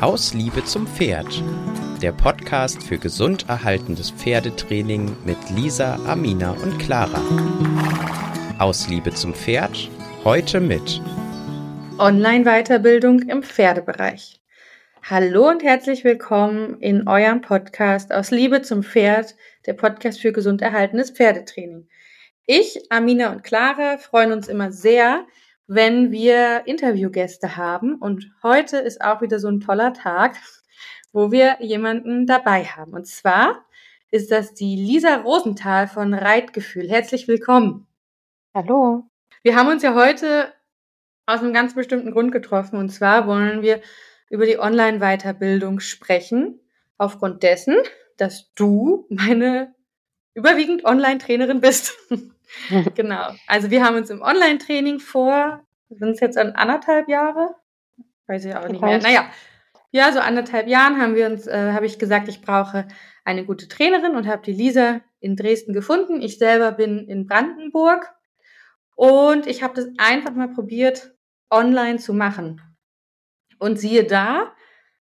Aus Liebe zum Pferd. Der Podcast für gesund erhaltendes Pferdetraining mit Lisa, Amina und Clara. Aus Liebe zum Pferd. Heute mit Online-Weiterbildung im Pferdebereich. Hallo und herzlich willkommen in eurem Podcast Aus Liebe zum Pferd, der Podcast für gesund erhaltenes Pferdetraining. Ich, Amina und Clara freuen uns immer sehr, wenn wir Interviewgäste haben. Und heute ist auch wieder so ein toller Tag, wo wir jemanden dabei haben. Und zwar ist das die Lisa Rosenthal von Reitgefühl. Herzlich willkommen. Hallo. Wir haben uns ja heute aus einem ganz bestimmten Grund getroffen. Und zwar wollen wir über die Online-Weiterbildung sprechen. Aufgrund dessen, dass du meine überwiegend Online-Trainerin bist. genau. Also wir haben uns im Online-Training vor, sind es jetzt an anderthalb Jahre? Weiß ich auch nicht mehr. Naja, ja, so anderthalb Jahren haben wir uns, äh, habe ich gesagt, ich brauche eine gute Trainerin und habe die Lisa in Dresden gefunden. Ich selber bin in Brandenburg und ich habe das einfach mal probiert, online zu machen. Und siehe da,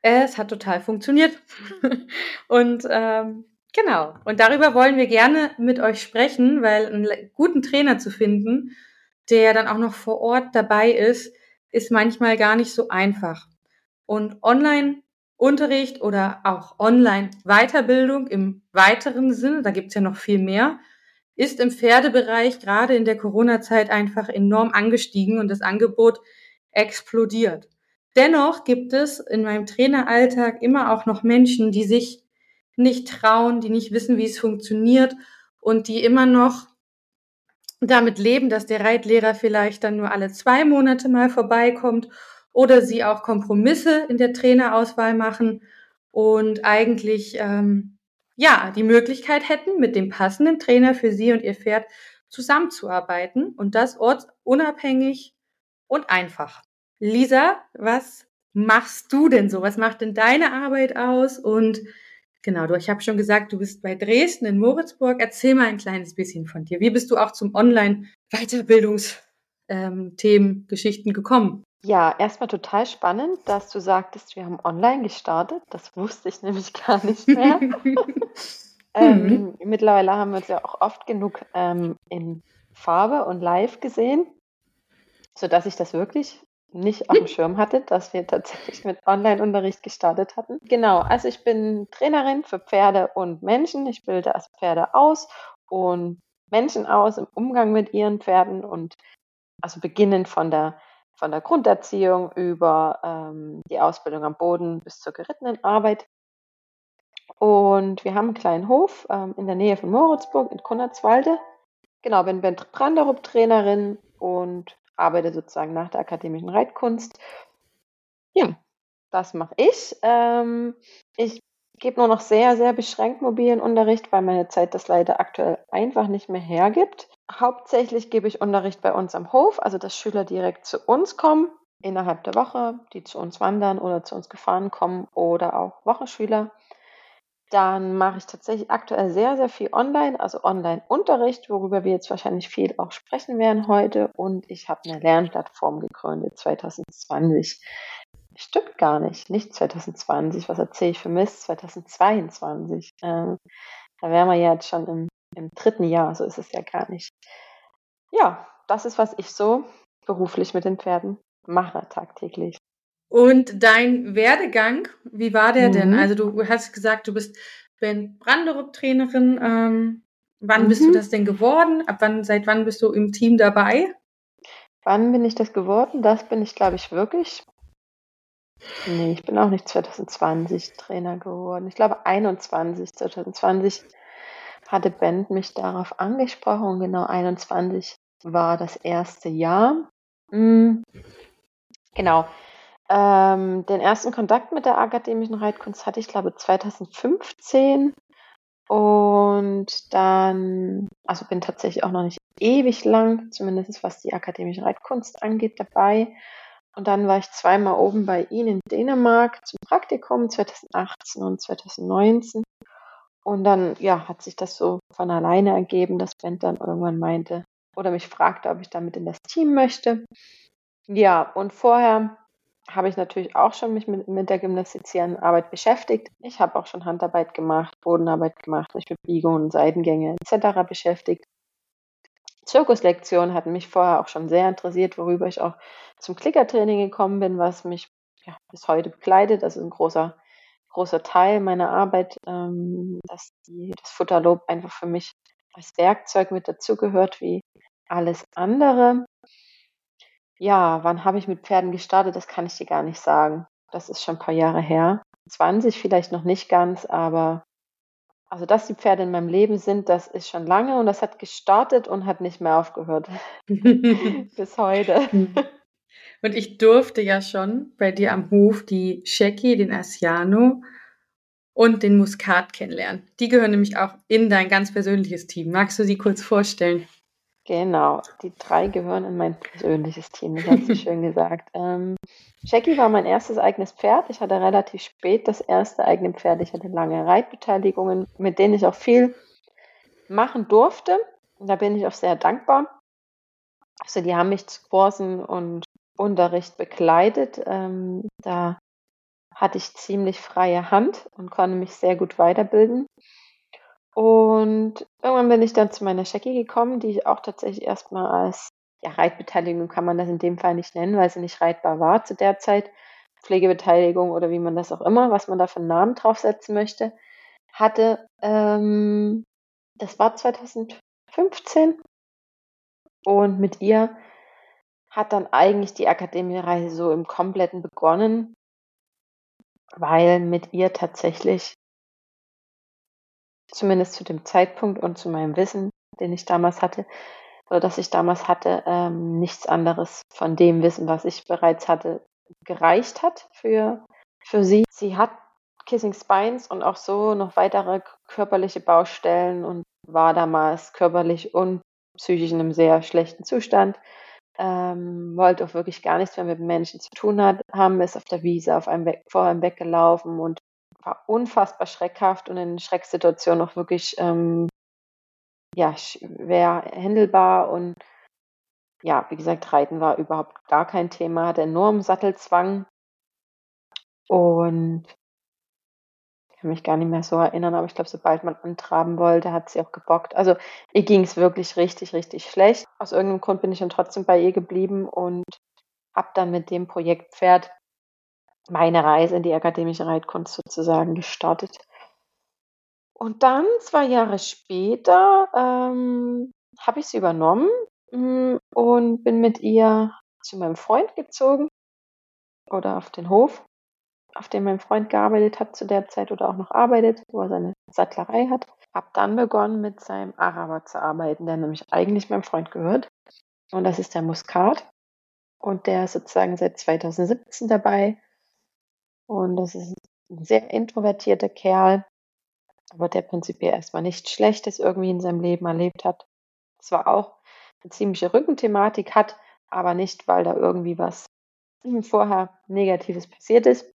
es hat total funktioniert. und ähm, Genau. Und darüber wollen wir gerne mit euch sprechen, weil einen guten Trainer zu finden, der dann auch noch vor Ort dabei ist, ist manchmal gar nicht so einfach. Und Online-Unterricht oder auch Online-Weiterbildung im weiteren Sinne, da gibt's ja noch viel mehr, ist im Pferdebereich gerade in der Corona-Zeit einfach enorm angestiegen und das Angebot explodiert. Dennoch gibt es in meinem Traineralltag immer auch noch Menschen, die sich nicht trauen, die nicht wissen, wie es funktioniert und die immer noch damit leben, dass der Reitlehrer vielleicht dann nur alle zwei Monate mal vorbeikommt oder sie auch Kompromisse in der Trainerauswahl machen und eigentlich ähm, ja die Möglichkeit hätten, mit dem passenden Trainer für sie und ihr Pferd zusammenzuarbeiten und das ortsunabhängig und einfach. Lisa, was machst du denn so? Was macht denn deine Arbeit aus und Genau, du, ich habe schon gesagt, du bist bei Dresden in Moritzburg. Erzähl mal ein kleines bisschen von dir. Wie bist du auch zum Online-Weiterbildungsthemen, ähm, Geschichten gekommen? Ja, erstmal total spannend, dass du sagtest, wir haben online gestartet. Das wusste ich nämlich gar nicht mehr. ähm, mhm. mittlerweile haben wir uns ja auch oft genug ähm, in Farbe und live gesehen, sodass ich das wirklich nicht auf dem Schirm hatte, dass wir tatsächlich mit Online-Unterricht gestartet hatten. Genau, also ich bin Trainerin für Pferde und Menschen. Ich bilde als Pferde aus und Menschen aus im Umgang mit ihren Pferden und also beginnend von der von der Grunderziehung über ähm, die Ausbildung am Boden bis zur gerittenen Arbeit. Und wir haben einen kleinen Hof ähm, in der Nähe von Moritzburg in Konradswalde. Genau, bin Bent Branderup Trainerin und arbeite sozusagen nach der akademischen Reitkunst. Ja, das mache ich. Ähm, ich gebe nur noch sehr, sehr beschränkt mobilen Unterricht, weil meine Zeit das leider aktuell einfach nicht mehr hergibt. Hauptsächlich gebe ich Unterricht bei uns am Hof, also dass Schüler direkt zu uns kommen innerhalb der Woche, die zu uns wandern oder zu uns gefahren kommen oder auch Wochenschüler. Dann mache ich tatsächlich aktuell sehr, sehr viel online, also Online-Unterricht, worüber wir jetzt wahrscheinlich viel auch sprechen werden heute. Und ich habe eine Lernplattform gegründet 2020. Stimmt gar nicht, nicht 2020. Was erzähle ich für Mist? 2022. Ähm, da wären wir jetzt schon im, im dritten Jahr, so ist es ja gar nicht. Ja, das ist, was ich so beruflich mit den Pferden mache tagtäglich. Und dein Werdegang, wie war der mhm. denn? Also du hast gesagt, du bist Ben Branderup-Trainerin. Ähm, wann mhm. bist du das denn geworden? Ab wann, seit wann bist du im Team dabei? Wann bin ich das geworden? Das bin ich, glaube ich, wirklich. Nee, ich bin auch nicht 2020 Trainer geworden. Ich glaube 21. 2020 hatte Ben mich darauf angesprochen. Genau 21 war das erste Jahr. Mhm. Genau. Ähm, den ersten Kontakt mit der akademischen Reitkunst hatte ich, glaube 2015 und dann, also bin tatsächlich auch noch nicht ewig lang, zumindest was die akademische Reitkunst angeht, dabei. Und dann war ich zweimal oben bei Ihnen in Dänemark zum Praktikum 2018 und 2019. Und dann, ja, hat sich das so von alleine ergeben, dass Ben dann irgendwann meinte oder mich fragte, ob ich damit in das Team möchte. Ja, und vorher habe ich natürlich auch schon mich mit, mit der gymnastizierenden Arbeit beschäftigt. Ich habe auch schon Handarbeit gemacht, Bodenarbeit gemacht, mich mit Biegungen, Seitengänge etc. beschäftigt. Zirkuslektionen hatten mich vorher auch schon sehr interessiert, worüber ich auch zum Klickertraining gekommen bin, was mich ja, bis heute begleitet. Das ist ein großer, großer Teil meiner Arbeit, ähm, dass die, das Futterlob einfach für mich als Werkzeug mit dazugehört, wie alles andere. Ja, wann habe ich mit Pferden gestartet? Das kann ich dir gar nicht sagen. Das ist schon ein paar Jahre her. 20 vielleicht noch nicht ganz, aber also dass die Pferde in meinem Leben sind, das ist schon lange und das hat gestartet und hat nicht mehr aufgehört. Bis heute. Und ich durfte ja schon bei dir am Hof die Sheki, den Asiano und den Muskat kennenlernen. Die gehören nämlich auch in dein ganz persönliches Team. Magst du sie kurz vorstellen? Genau, die drei gehören in mein persönliches Team, das hast du schön gesagt. Ähm, Jackie war mein erstes eigenes Pferd. Ich hatte relativ spät das erste eigene Pferd. Ich hatte lange Reitbeteiligungen, mit denen ich auch viel machen durfte. Und da bin ich auch sehr dankbar. Also die haben mich zu Kursen und Unterricht begleitet. Ähm, da hatte ich ziemlich freie Hand und konnte mich sehr gut weiterbilden. Und irgendwann bin ich dann zu meiner Shaggy gekommen, die ich auch tatsächlich erstmal als ja, Reitbeteiligung kann man das in dem Fall nicht nennen, weil sie nicht reitbar war zu der Zeit. Pflegebeteiligung oder wie man das auch immer, was man da für einen Namen draufsetzen möchte, hatte. Ähm, das war 2015. Und mit ihr hat dann eigentlich die Akademiereise so im Kompletten begonnen, weil mit ihr tatsächlich zumindest zu dem Zeitpunkt und zu meinem Wissen, den ich damals hatte, oder das ich damals hatte, ähm, nichts anderes von dem Wissen, was ich bereits hatte, gereicht hat für, für sie. Sie hat Kissing Spines und auch so noch weitere körperliche Baustellen und war damals körperlich und psychisch in einem sehr schlechten Zustand. Ähm, wollte auch wirklich gar nichts mehr mit Menschen zu tun hat, haben, ist auf der Wiese auf einem Weg, vor einem weggelaufen und war unfassbar schreckhaft und in Schrecksituationen auch wirklich ähm, ja, schwer handelbar und ja, wie gesagt, Reiten war überhaupt gar kein Thema, hatte enormen Sattelzwang und ich kann mich gar nicht mehr so erinnern, aber ich glaube, sobald man antraben wollte, hat sie auch gebockt. Also ihr ging es wirklich richtig, richtig schlecht. Aus irgendeinem Grund bin ich dann trotzdem bei ihr geblieben und habe dann mit dem Projekt Pferd meine Reise in die akademische Reitkunst sozusagen gestartet. Und dann, zwei Jahre später, ähm, habe ich sie übernommen mm, und bin mit ihr zu meinem Freund gezogen oder auf den Hof, auf dem mein Freund gearbeitet hat zu der Zeit oder auch noch arbeitet, wo er seine Sattlerei hat. Habe dann begonnen, mit seinem Araber zu arbeiten, der nämlich eigentlich meinem Freund gehört. Und das ist der Muskat. Und der ist sozusagen seit 2017 dabei und das ist ein sehr introvertierter Kerl, aber der prinzipiell erstmal nichts Schlechtes irgendwie in seinem Leben erlebt hat. Zwar auch eine ziemliche Rückenthematik hat, aber nicht, weil da irgendwie was vorher Negatives passiert ist.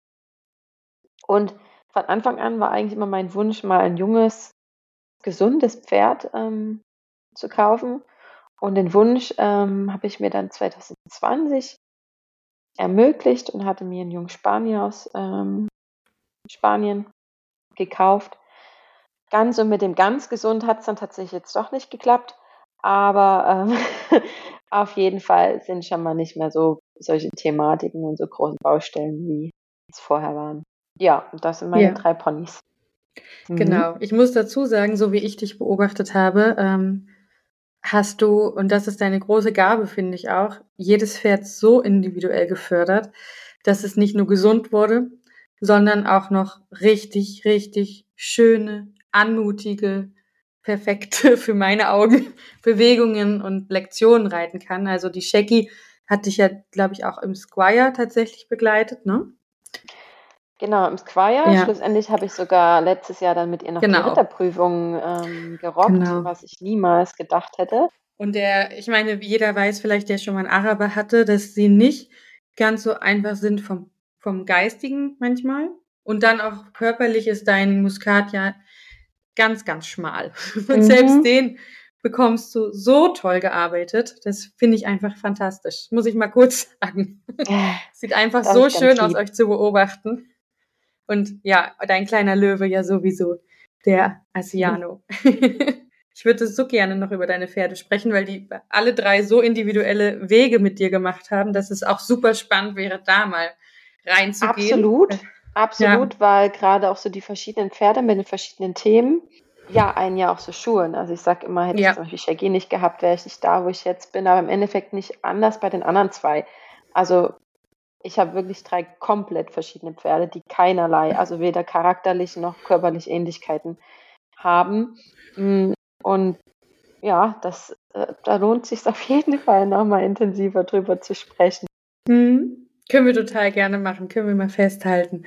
Und von Anfang an war eigentlich immer mein Wunsch, mal ein junges, gesundes Pferd ähm, zu kaufen. Und den Wunsch ähm, habe ich mir dann 2020 ermöglicht und hatte mir einen jungen Spanier aus ähm, Spanien gekauft. Ganz und mit dem ganz gesund hat es dann tatsächlich jetzt doch nicht geklappt. Aber ähm, auf jeden Fall sind schon mal nicht mehr so solche Thematiken und so große Baustellen, wie es vorher waren. Ja, und das sind meine ja. drei Ponys. Mhm. Genau. Ich muss dazu sagen, so wie ich dich beobachtet habe, ähm, hast du, und das ist deine große Gabe, finde ich auch, jedes Pferd so individuell gefördert, dass es nicht nur gesund wurde, sondern auch noch richtig, richtig schöne, anmutige, perfekte für meine Augen Bewegungen und Lektionen reiten kann. Also die Shaggy hat dich ja, glaube ich, auch im Squire tatsächlich begleitet, ne? Genau, im Squire. Ja. Schlussendlich habe ich sogar letztes Jahr dann mit ihr noch genau. die Ritterprüfung ähm, gerockt, genau. was ich niemals gedacht hätte. Und der, ich meine, jeder weiß vielleicht, der schon mal einen Araber hatte, dass sie nicht ganz so einfach sind vom, vom Geistigen manchmal. Und dann auch körperlich ist dein Muskat ja ganz, ganz schmal. Und mhm. selbst den bekommst du so toll gearbeitet. Das finde ich einfach fantastisch. Muss ich mal kurz sagen. Sieht einfach das so schön aus, euch zu beobachten. Und ja, dein kleiner Löwe ja sowieso, der Asiano. ich würde so gerne noch über deine Pferde sprechen, weil die alle drei so individuelle Wege mit dir gemacht haben, dass es auch super spannend wäre, da mal reinzugehen. Absolut, absolut, ja. weil gerade auch so die verschiedenen Pferde mit den verschiedenen Themen ja einen ja auch so schulen. Also ich sage immer, hätte ja. ich zum Beispiel Shaggy nicht gehabt, wäre ich nicht da, wo ich jetzt bin, aber im Endeffekt nicht anders bei den anderen zwei. Also ich habe wirklich drei komplett verschiedene Pferde, die keinerlei, also weder charakterlich noch körperlich Ähnlichkeiten haben. Mm, und ja, das, äh, da lohnt sich auf jeden Fall nochmal intensiver drüber zu sprechen. Mhm. Können wir total gerne machen, können wir mal festhalten.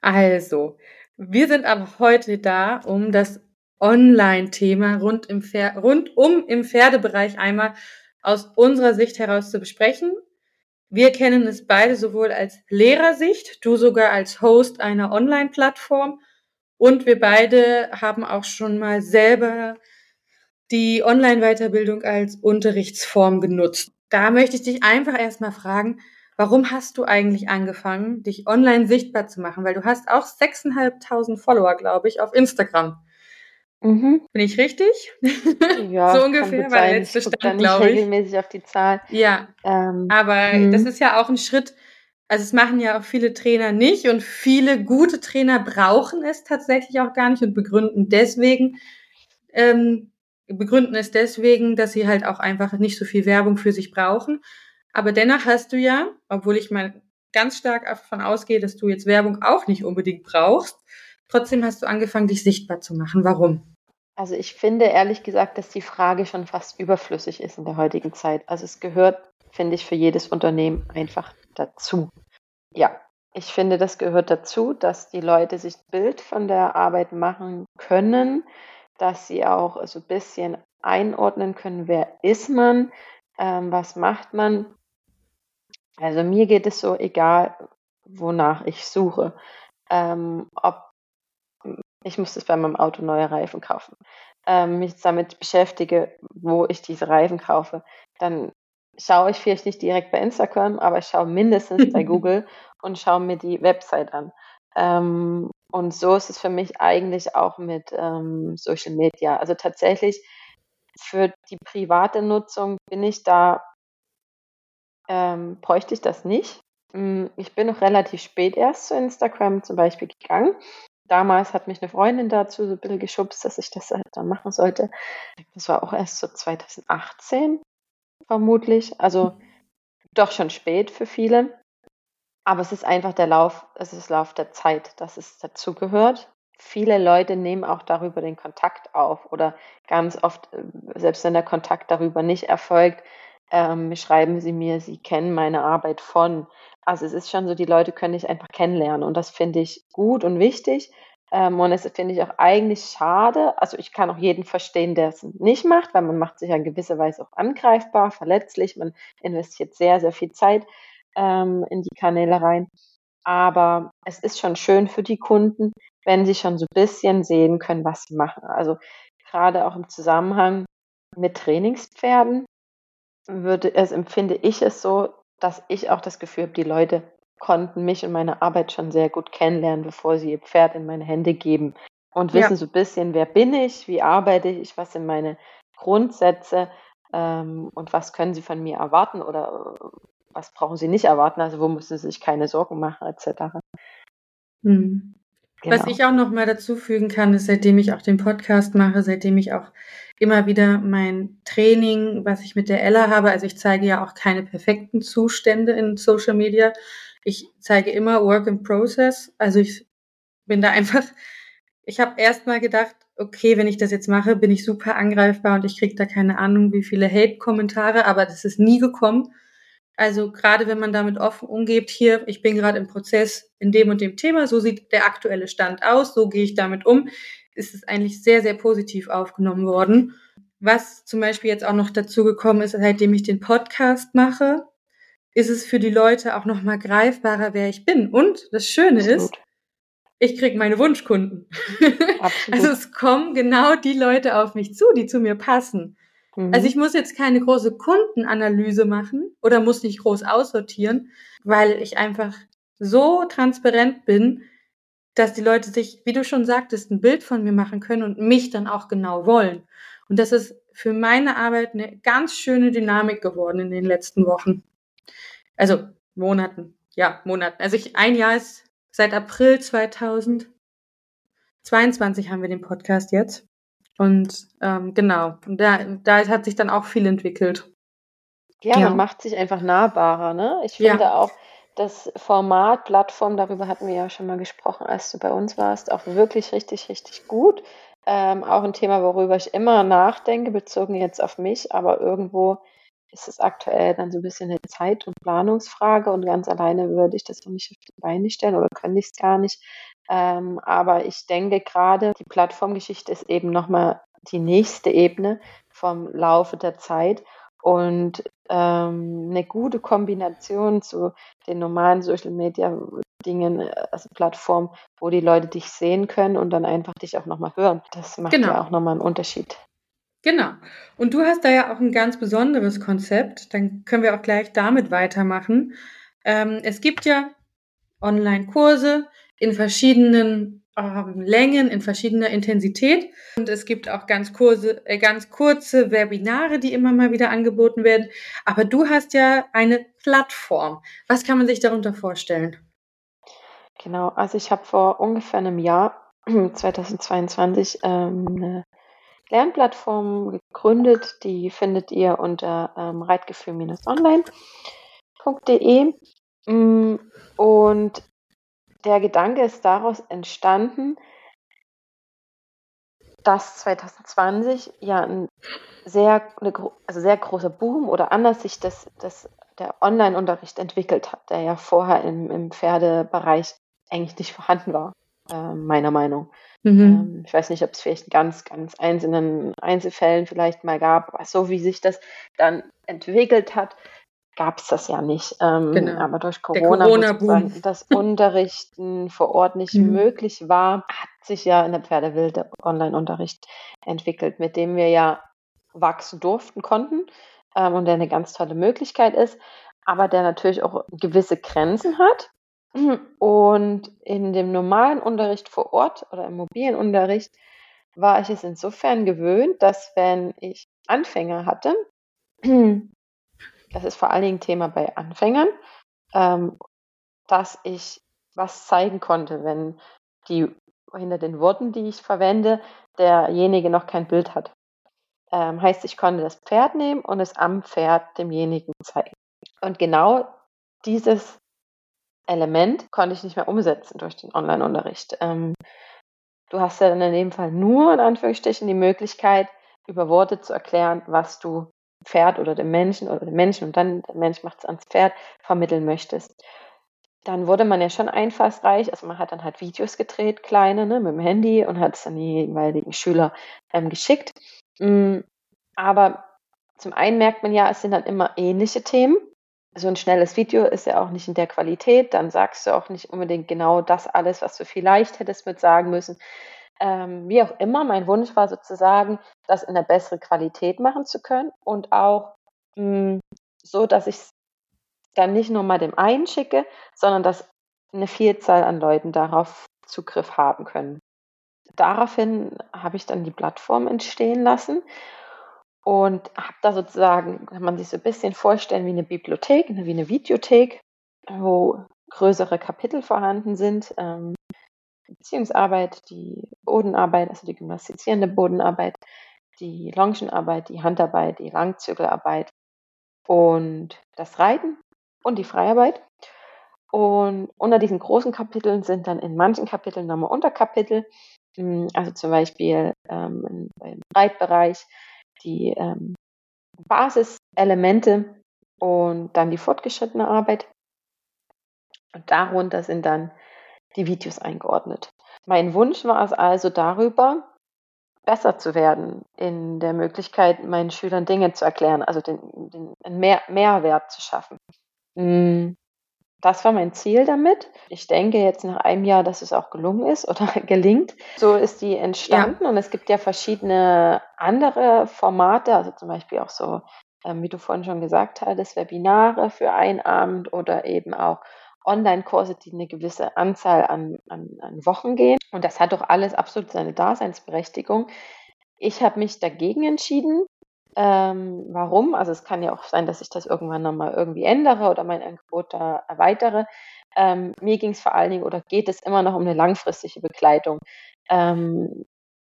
Also, wir sind aber heute da, um das Online-Thema rund, im rundum im Pferdebereich einmal aus unserer Sicht heraus zu besprechen. Wir kennen es beide sowohl als Lehrersicht, du sogar als Host einer Online-Plattform und wir beide haben auch schon mal selber die Online-Weiterbildung als Unterrichtsform genutzt. Da möchte ich dich einfach erstmal fragen, warum hast du eigentlich angefangen, dich online sichtbar zu machen? Weil du hast auch 6.500 Follower, glaube ich, auf Instagram. Mhm. Bin ich richtig? Ja, so ungefähr war der letzte Stand, glaube ich. regelmäßig auf die Zahl. Ja, ähm, aber mhm. das ist ja auch ein Schritt, also es machen ja auch viele Trainer nicht und viele gute Trainer brauchen es tatsächlich auch gar nicht und begründen deswegen, ähm, begründen es deswegen, dass sie halt auch einfach nicht so viel Werbung für sich brauchen. Aber dennoch hast du ja, obwohl ich mal ganz stark davon ausgehe, dass du jetzt Werbung auch nicht unbedingt brauchst, trotzdem hast du angefangen, dich sichtbar zu machen. Warum? Also ich finde ehrlich gesagt, dass die Frage schon fast überflüssig ist in der heutigen Zeit. Also es gehört, finde ich, für jedes Unternehmen einfach dazu. Ja, ich finde, das gehört dazu, dass die Leute sich ein Bild von der Arbeit machen können, dass sie auch so ein bisschen einordnen können, wer ist man, ähm, was macht man. Also mir geht es so, egal wonach ich suche, ähm, ob ich muss jetzt bei meinem Auto neue Reifen kaufen, ähm, mich damit beschäftige, wo ich diese Reifen kaufe, dann schaue ich vielleicht nicht direkt bei Instagram, aber ich schaue mindestens bei Google und schaue mir die Website an. Ähm, und so ist es für mich eigentlich auch mit ähm, Social Media. Also tatsächlich für die private Nutzung bin ich da, ähm, bräuchte ich das nicht. Hm, ich bin noch relativ spät erst zu Instagram zum Beispiel gegangen. Damals hat mich eine Freundin dazu so ein bisschen geschubst, dass ich das halt dann machen sollte. Das war auch erst so 2018 vermutlich. Also doch schon spät für viele. Aber es ist einfach der Lauf, es ist Lauf der Zeit, dass es dazugehört. Viele Leute nehmen auch darüber den Kontakt auf oder ganz oft, äh, selbst wenn der Kontakt darüber nicht erfolgt, ähm, schreiben sie mir, sie kennen meine Arbeit von. Also es ist schon so, die Leute können dich einfach kennenlernen und das finde ich gut und wichtig. Ähm, und es finde ich auch eigentlich schade. Also ich kann auch jeden verstehen, der es nicht macht, weil man macht sich ja in gewisser Weise auch angreifbar, verletzlich. Man investiert sehr, sehr viel Zeit ähm, in die Kanäle rein. Aber es ist schon schön für die Kunden, wenn sie schon so ein bisschen sehen können, was sie machen. Also gerade auch im Zusammenhang mit Trainingspferden würde es, empfinde ich es so, dass ich auch das Gefühl habe, die Leute konnten mich und meine Arbeit schon sehr gut kennenlernen, bevor sie ihr Pferd in meine Hände geben und wissen ja. so ein bisschen, wer bin ich, wie arbeite ich, was sind meine Grundsätze ähm, und was können sie von mir erwarten oder was brauchen sie nicht erwarten, also wo müssen sie sich keine Sorgen machen, etc. Hm. Genau. Was ich auch noch mal dazu fügen kann, ist, seitdem ich auch den Podcast mache, seitdem ich auch immer wieder mein Training, was ich mit der Ella habe, also ich zeige ja auch keine perfekten Zustände in Social Media. Ich zeige immer Work in Process. Also ich bin da einfach, ich habe erst mal gedacht, okay, wenn ich das jetzt mache, bin ich super angreifbar und ich kriege da keine Ahnung, wie viele Hate-Kommentare, aber das ist nie gekommen. Also gerade wenn man damit offen umgeht, hier, ich bin gerade im Prozess in dem und dem Thema, so sieht der aktuelle Stand aus, so gehe ich damit um, ist es eigentlich sehr, sehr positiv aufgenommen worden. Was zum Beispiel jetzt auch noch dazu gekommen ist, seitdem ich den Podcast mache, ist es für die Leute auch noch mal greifbarer, wer ich bin. Und das Schöne ist, ich kriege meine Wunschkunden. also es kommen genau die Leute auf mich zu, die zu mir passen. Mhm. Also ich muss jetzt keine große Kundenanalyse machen oder muss nicht groß aussortieren, weil ich einfach so transparent bin, dass die Leute sich, wie du schon sagtest, ein Bild von mir machen können und mich dann auch genau wollen. Und das ist für meine Arbeit eine ganz schöne Dynamik geworden in den letzten Wochen. Also Monaten. Ja, Monaten. Also ich, ein Jahr ist seit April 2022 haben wir den Podcast jetzt. Und ähm, genau, da, da hat sich dann auch viel entwickelt. Ja, ja, man macht sich einfach nahbarer, ne? Ich finde ja. auch das Format, Plattform, darüber hatten wir ja schon mal gesprochen, als du bei uns warst, auch wirklich richtig, richtig gut. Ähm, auch ein Thema, worüber ich immer nachdenke, bezogen jetzt auf mich, aber irgendwo ist es aktuell dann so ein bisschen eine Zeit- und Planungsfrage und ganz alleine würde ich das noch nicht auf die Beine stellen oder könnte ich es gar nicht. Ähm, aber ich denke gerade, die Plattformgeschichte ist eben nochmal die nächste Ebene vom Laufe der Zeit und ähm, eine gute Kombination zu den normalen Social Media Dingen, also Plattformen, wo die Leute dich sehen können und dann einfach dich auch nochmal hören. Das macht genau. ja auch nochmal einen Unterschied. Genau. Und du hast da ja auch ein ganz besonderes Konzept. Dann können wir auch gleich damit weitermachen. Ähm, es gibt ja Online-Kurse in verschiedenen ähm, Längen, in verschiedener Intensität. Und es gibt auch ganz, Kurse, äh, ganz kurze Webinare, die immer mal wieder angeboten werden. Aber du hast ja eine Plattform. Was kann man sich darunter vorstellen? Genau, also ich habe vor ungefähr einem Jahr, 2022, ähm, eine Lernplattform gegründet. Die findet ihr unter ähm, reitgefühl-online.de. Mm, und der Gedanke ist daraus entstanden, dass 2020 ja ein sehr, eine, also sehr großer Boom oder anders sich das, das, der Online-Unterricht entwickelt hat, der ja vorher im, im Pferdebereich eigentlich nicht vorhanden war, äh, meiner Meinung. Mhm. Ähm, ich weiß nicht, ob es vielleicht in ganz, ganz einzelnen Einzelfällen vielleicht mal gab, aber so wie sich das dann entwickelt hat, gab es das ja nicht. Ähm, genau. Aber durch Corona, Corona das Unterrichten vor Ort nicht mhm. möglich war, hat sich ja in der Pferdewelt der Online-Unterricht entwickelt, mit dem wir ja wachsen durften, konnten ähm, und der eine ganz tolle Möglichkeit ist, aber der natürlich auch gewisse Grenzen hat. Und in dem normalen Unterricht vor Ort oder im mobilen Unterricht war ich es insofern gewöhnt, dass wenn ich Anfänger hatte, das ist vor allen Dingen Thema bei Anfängern, ähm, dass ich was zeigen konnte, wenn die hinter den Worten, die ich verwende, derjenige noch kein Bild hat. Ähm, heißt, ich konnte das Pferd nehmen und es am Pferd demjenigen zeigen. Und genau dieses Element konnte ich nicht mehr umsetzen durch den Online-Unterricht. Ähm, du hast ja dann in dem Fall nur in Anführungsstrichen die Möglichkeit, über Worte zu erklären, was du Pferd oder dem Menschen oder dem Menschen und dann der Mensch macht es ans Pferd vermitteln möchtest. Dann wurde man ja schon einfallsreich, also man hat dann halt Videos gedreht, kleine, ne, mit dem Handy und hat es an die jeweiligen Schüler ähm, geschickt. Mm, aber zum einen merkt man ja, es sind dann immer ähnliche Themen so ein schnelles Video ist ja auch nicht in der Qualität, dann sagst du auch nicht unbedingt genau das alles, was du vielleicht hättest mit sagen müssen. Ähm, wie auch immer, mein Wunsch war sozusagen, das in der besseren Qualität machen zu können und auch mh, hm, so, dass ich es dann nicht nur mal dem einen schicke, sondern dass eine Vielzahl an Leuten darauf Zugriff haben können. Daraufhin habe ich dann die Plattform entstehen lassen und habe da sozusagen, kann man sich so ein bisschen vorstellen wie eine Bibliothek, wie eine Videothek, wo größere Kapitel vorhanden sind. Ähm, Beziehungsarbeit, die Bodenarbeit, also die gymnastizierende Bodenarbeit, die Longenarbeit, die Handarbeit, die Langzügelarbeit und das Reiten und die Freiarbeit. Und unter diesen großen Kapiteln sind dann in manchen Kapiteln nochmal Unterkapitel, hm, also zum Beispiel ähm, im Reitbereich die ähm, Basiselemente und dann die fortgeschrittene Arbeit. Und darunter sind dann die Videos eingeordnet. Mein Wunsch war es also darüber, besser zu werden in der Möglichkeit, meinen Schülern Dinge zu erklären, also den, den Mehr, Mehrwert zu schaffen. Hm. das war mein Ziel damit. Ich denke jetzt nach einem Jahr, dass es auch gelungen ist oder gelingt. So ist die entstanden ja. und es gibt ja verschiedene andere Formate, also zum Beispiel auch so, ähm, wie du vorhin schon gesagt hattest, Webinare für einen Abend oder eben auch Online-Kurse, die eine gewisse Anzahl an, an, an Wochen gehen. Und das hat doch alles absolut seine Daseinsberechtigung. Ich habe mich dagegen entschieden, ähm, warum? Also es kann ja auch sein, dass ich das irgendwann nochmal irgendwie ändere oder mein Angebot da erweitere. Ähm, mir ging es vor allen Dingen oder geht es immer noch um eine langfristige Begleitung. Ähm,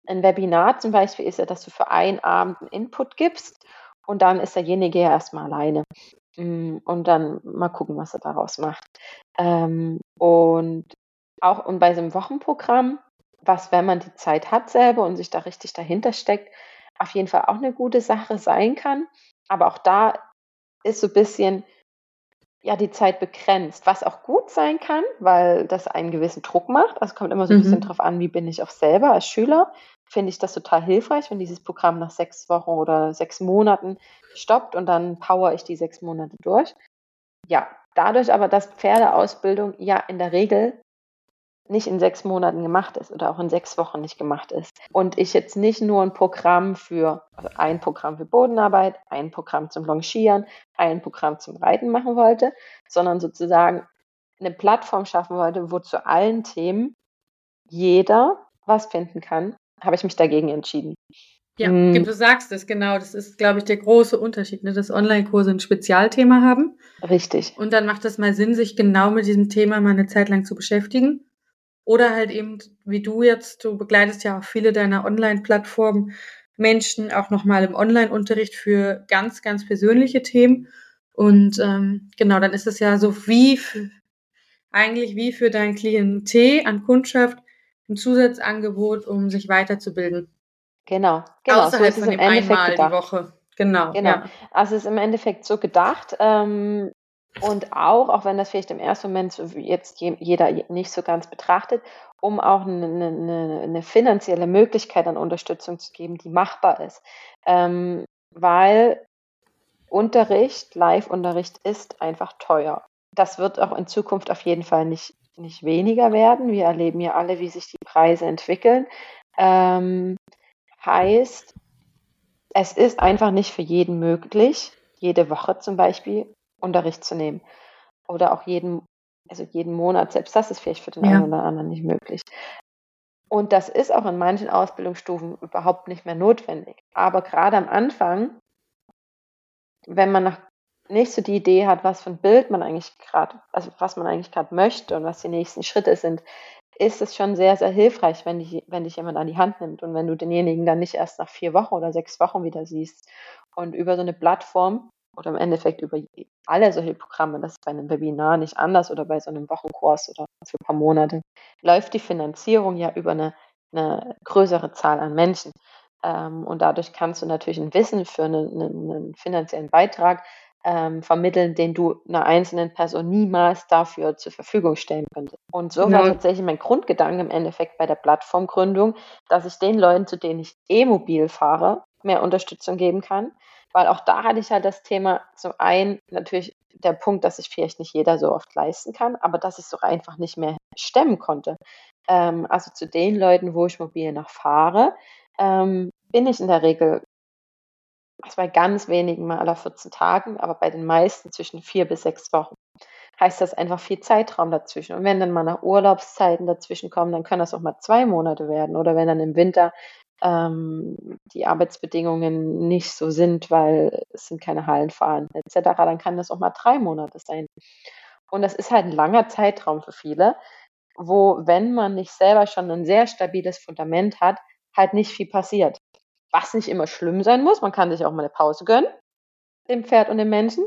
ein Webinar zum Beispiel ist ja, dass du für einen Abend einen Input gibst und dann ist derjenige ja erstmal alleine. Mm, und dann mal gucken, was er daraus macht. Ähm, und auch und bei so einem Wochenprogramm, was, wenn man die Zeit hat selber und sich da richtig dahinter steckt, auf jeden Fall auch eine gute Sache sein kann. Aber auch da ist so ein bisschen ja die Zeit begrenzt, was auch gut sein kann, weil das einen gewissen Druck macht. Also kommt immer so ein mhm. bisschen drauf an, wie bin ich auch selber als Schüler. Finde ich das total hilfreich, wenn dieses Programm nach sechs Wochen oder sechs Monaten stoppt und dann power ich die sechs Monate durch. Ja, dadurch aber, dass Pferdeausbildung ja in der Regel nicht in sechs Monaten gemacht ist oder auch in sechs Wochen nicht gemacht ist. Und ich jetzt nicht nur ein Programm für, also ein Programm für Bodenarbeit, ein Programm zum Longieren, ein Programm zum Reiten machen wollte, sondern sozusagen eine Plattform schaffen wollte, wo zu allen Themen jeder was finden kann, habe ich mich dagegen entschieden. Ja, hm. du sagst es, genau. Das ist, glaube ich, der große Unterschied, ne? dass Online-Kurse ein Spezialthema haben. Richtig. Und dann macht es mal Sinn, sich genau mit diesem Thema mal eine Zeit lang zu beschäftigen. Oder halt eben, wie du jetzt, du begleitest ja auch viele deiner Online-Plattformen Menschen auch nochmal im Online-Unterricht für ganz, ganz persönliche Themen. Und ähm, genau, dann ist es ja so wie für, eigentlich wie für dein Klientel an Kundschaft ein Zusatzangebot, um sich weiterzubilden. Genau, genau. Außerhalb so von dem einmal gedacht. die Woche. Genau. Genau. Ja. Also es ist im Endeffekt so gedacht. Ähm, und auch, auch wenn das vielleicht im ersten Moment so jetzt jeder nicht so ganz betrachtet, um auch eine, eine, eine finanzielle Möglichkeit an Unterstützung zu geben, die machbar ist. Ähm, weil Unterricht, Live-Unterricht ist einfach teuer. Das wird auch in Zukunft auf jeden Fall nicht, nicht weniger werden. Wir erleben ja alle, wie sich die Preise entwickeln. Ähm, heißt, es ist einfach nicht für jeden möglich, jede Woche zum Beispiel Unterricht zu nehmen. Oder auch jeden, also jeden Monat, selbst das ist vielleicht für den ja. einen oder anderen nicht möglich. Und das ist auch in manchen Ausbildungsstufen überhaupt nicht mehr notwendig. Aber gerade am Anfang, wenn man noch nicht so die Idee hat, was für ein Bild man eigentlich gerade, also was man eigentlich gerade möchte und was die nächsten Schritte sind, ist es schon sehr, sehr hilfreich, wenn dich, wenn dich jemand an die Hand nimmt und wenn du denjenigen dann nicht erst nach vier Wochen oder sechs Wochen wieder siehst. Und über so eine Plattform oder im Endeffekt über alle solche Programme, das ist bei einem Webinar nicht anders oder bei so einem Wochenkurs oder für ein paar Monate, läuft die Finanzierung ja über eine, eine größere Zahl an Menschen. Ähm, und dadurch kannst du natürlich ein Wissen für einen, einen finanziellen Beitrag ähm, vermitteln, den du einer einzelnen Person niemals dafür zur Verfügung stellen könntest. Und so war tatsächlich mein Grundgedanke im Endeffekt bei der Plattformgründung, dass ich den Leuten, zu denen ich e-mobil fahre, mehr Unterstützung geben kann, weil auch da hatte ich halt das Thema zum einen natürlich der Punkt, dass sich vielleicht nicht jeder so oft leisten kann, aber dass ich es so einfach nicht mehr stemmen konnte. Ähm, also zu den Leuten, wo ich mobil noch fahre, ähm, bin ich in der Regel also bei ganz wenigen mal aller 14 Tagen, aber bei den meisten zwischen vier bis sechs Wochen. Heißt das einfach viel Zeitraum dazwischen. Und wenn dann mal nach Urlaubszeiten dazwischen kommen, dann können das auch mal zwei Monate werden. Oder wenn dann im Winter ähm, die Arbeitsbedingungen nicht so sind, weil es sind keine Hallen vorhanden etc., dann kann das auch mal drei Monate sein. Und das ist halt ein langer Zeitraum für viele, wo, wenn man nicht selber schon ein sehr stabiles Fundament hat, halt nicht viel passiert. Was nicht immer schlimm sein muss, man kann sich auch mal eine Pause gönnen, dem Pferd und dem Menschen.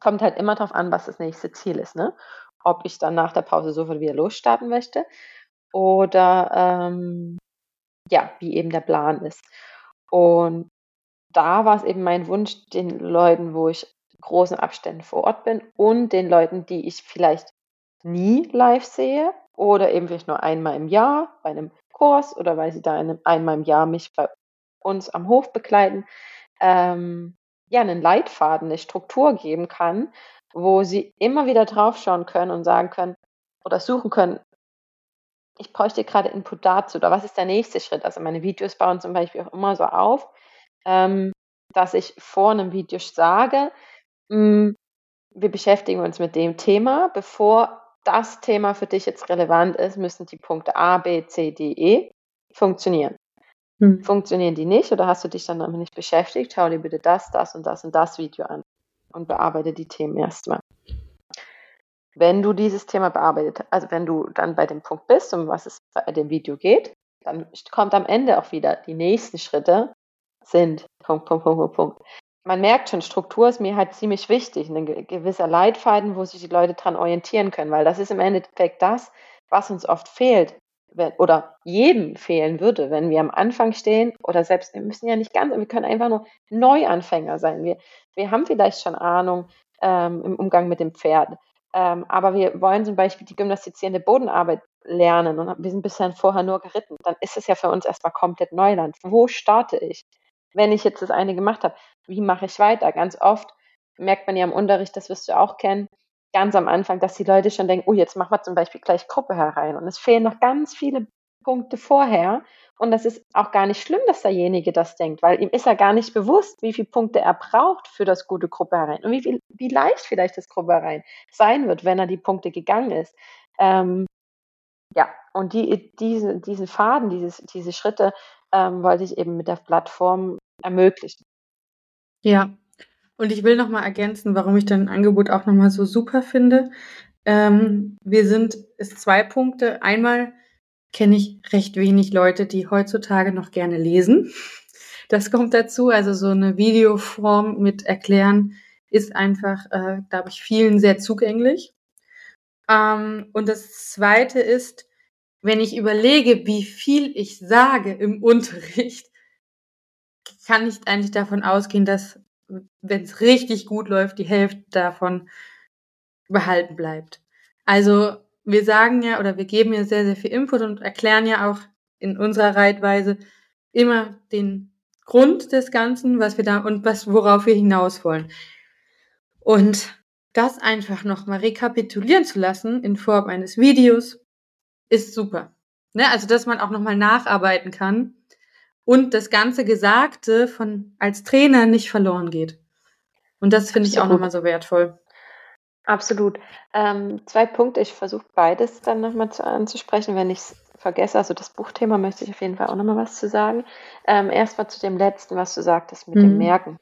Kommt halt immer darauf an, was das nächste Ziel ist. Ne? Ob ich dann nach der Pause sofort wieder losstarten möchte oder ähm, ja, wie eben der Plan ist. Und da war es eben mein Wunsch, den Leuten, wo ich großen Abständen vor Ort bin und den Leuten, die ich vielleicht nie live sehe oder eben vielleicht nur einmal im Jahr bei einem Kurs oder weil sie da einmal im Jahr mich bei uns am Hof begleiten, ähm, ja, einen Leitfaden, eine Struktur geben kann, wo sie immer wieder draufschauen können und sagen können oder suchen können, ich bräuchte gerade Input dazu oder was ist der nächste Schritt? Also meine Videos bauen zum Beispiel auch immer so auf, ähm, dass ich vor einem Video sage, mh, hm, wir beschäftigen uns mit dem Thema. Bevor das Thema für dich jetzt relevant ist, müssen die Punkte A, B, C, D, E funktionieren. Hm. Funktionieren die nicht oder hast du dich dann damit nicht beschäftigt? Schau dir bitte das, das und das und das Video an und bearbeite die Themen erstmal. Wenn du dieses Thema bearbeitet, also wenn du dann bei dem Punkt bist, um was es bei dem Video geht, dann kommt am Ende auch wieder die nächsten Schritte sind Punkt, Punkt, Punkt, Punkt, Punkt. Man merkt schon, Struktur ist mir halt ziemlich wichtig, ein gewisser Leitfaden, wo sich die Leute dran orientieren können, weil das ist im Endeffekt das, was uns oft fehlt oder jedem fehlen würde, wenn wir am Anfang stehen oder selbst, wir müssen ja nicht ganz, wir können einfach nur Neuanfänger sein. Wir, wir haben vielleicht schon Ahnung ähm, im Umgang mit dem Pferd, ähm, aber wir wollen zum Beispiel die gymnastizierende Bodenarbeit lernen und wir sind bisher vorher nur geritten. Dann ist es ja für uns erstmal komplett Neuland. Wo starte ich? Wenn ich jetzt das eine gemacht habe, wie mache ich weiter? Ganz oft merkt man ja im Unterricht, das wirst du auch kennen, ganz am Anfang, dass die Leute schon denken, oh, jetzt machen wir zum Beispiel gleich Gruppe herein. Und es fehlen noch ganz viele Punkte vorher. Und das ist auch gar nicht schlimm, dass derjenige das denkt, weil ihm ist ja gar nicht bewusst, wie viele Punkte er braucht für das gute Gruppe herein und wie, viel, wie leicht vielleicht das Gruppe herein sein wird, wenn er die Punkte gegangen ist. Ähm, ja, und die, diese, diesen Faden, dieses, diese Schritte ähm, wollte ich eben mit der Plattform ermöglichen. Ja, und ich will nochmal ergänzen, warum ich dein Angebot auch nochmal so super finde. Ähm, wir sind, es zwei Punkte. Einmal kenne ich recht wenig Leute, die heutzutage noch gerne lesen. Das kommt dazu. Also so eine Videoform mit Erklären ist einfach, äh, glaube ich, vielen sehr zugänglich. Ähm, und das Zweite ist, wenn ich überlege, wie viel ich sage im Unterricht, kann ich eigentlich davon ausgehen, dass wenn es richtig gut läuft, die Hälfte davon behalten bleibt. Also wir sagen ja oder wir geben ja sehr, sehr viel Input und erklären ja auch in unserer Reitweise immer den Grund des Ganzen, was wir da und was, worauf wir hinaus wollen. Und das einfach nochmal rekapitulieren zu lassen in Form eines Videos ist super. Ne? Also, dass man auch nochmal nacharbeiten kann und das ganze Gesagte von als Trainer nicht verloren geht. Und das finde ich auch nochmal so wertvoll. Absolut. Ähm, zwei Punkte. Ich versuche beides dann nochmal anzusprechen, wenn ich es vergesse. Also das Buchthema möchte ich auf jeden Fall auch nochmal was zu sagen. Ähm, erst mal zu dem letzten, was du sagtest mit mhm. dem Merken.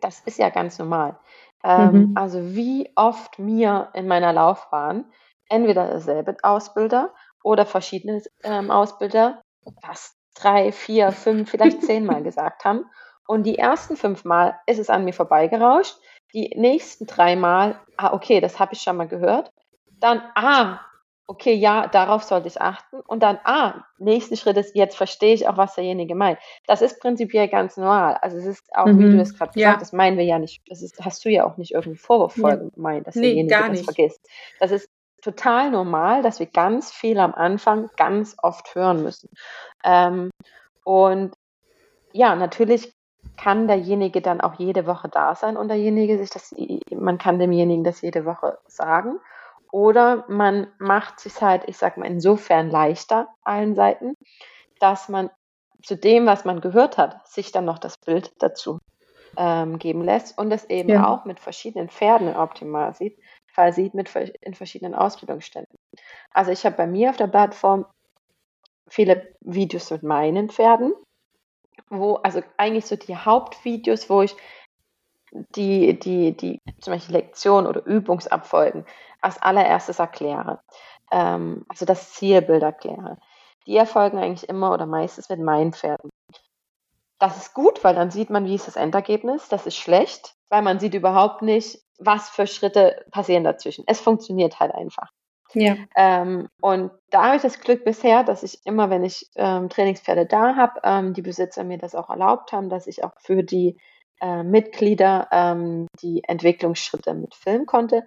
Das ist ja ganz normal. Ähm, mhm. Also wie oft mir in meiner Laufbahn entweder derselbe Ausbilder oder verschiedene ähm, Ausbilder das drei, vier, fünf, vielleicht zehnmal gesagt haben. Und die ersten fünf Mal ist es an mir vorbeigerauscht. Die nächsten drei Mal, ah, okay, das habe ich schon mal gehört. Dann, ah, okay, ja, darauf sollte ich achten. Und dann, ah, nächsten Schritt ist, jetzt verstehe ich auch, was derjenige meint. Das ist prinzipiell ganz normal. Also es ist auch, mhm. wie du es gerade ja. gesagt hast, meinen wir ja nicht, das ist, hast du ja auch nicht irgendwie vorwurfsvoll ja. gemeint, dass nee, derjenige das nicht. vergisst. Das ist total normal, dass wir ganz viel am Anfang ganz oft hören müssen. Ähm, und ja, natürlich kann derjenige dann auch jede Woche da sein und derjenige sich das, man kann demjenigen das jede Woche sagen. Oder man macht sich halt, ich sag mal, insofern leichter allen Seiten, dass man zu dem, was man gehört hat, sich dann noch das Bild dazu ähm, geben lässt und es eben ja. auch mit verschiedenen Pferden optimal sieht, sieht mit in verschiedenen Ausbildungsständen. Also ich habe bei mir auf der Plattform viele Videos mit meinen Pferden, wo, also eigentlich so die Hauptvideos, wo ich die, die, die zum Beispiel Lektion oder Übungsabfolgen als allererstes erkläre. Ähm, also das Zielbild erkläre. Die erfolgen eigentlich immer oder meistens mit meinen Pferden. Das ist gut, weil dann sieht man, wie ist das Endergebnis. Das ist schlecht, weil man sieht überhaupt nicht, was für Schritte passieren dazwischen. Es funktioniert halt einfach. Ja. Ähm, und da habe ich das Glück bisher, dass ich immer, wenn ich ähm, Trainingspferde da habe, ähm, die Besitzer mir das auch erlaubt haben, dass ich auch für die äh, Mitglieder ähm, die Entwicklungsschritte mitfilmen konnte.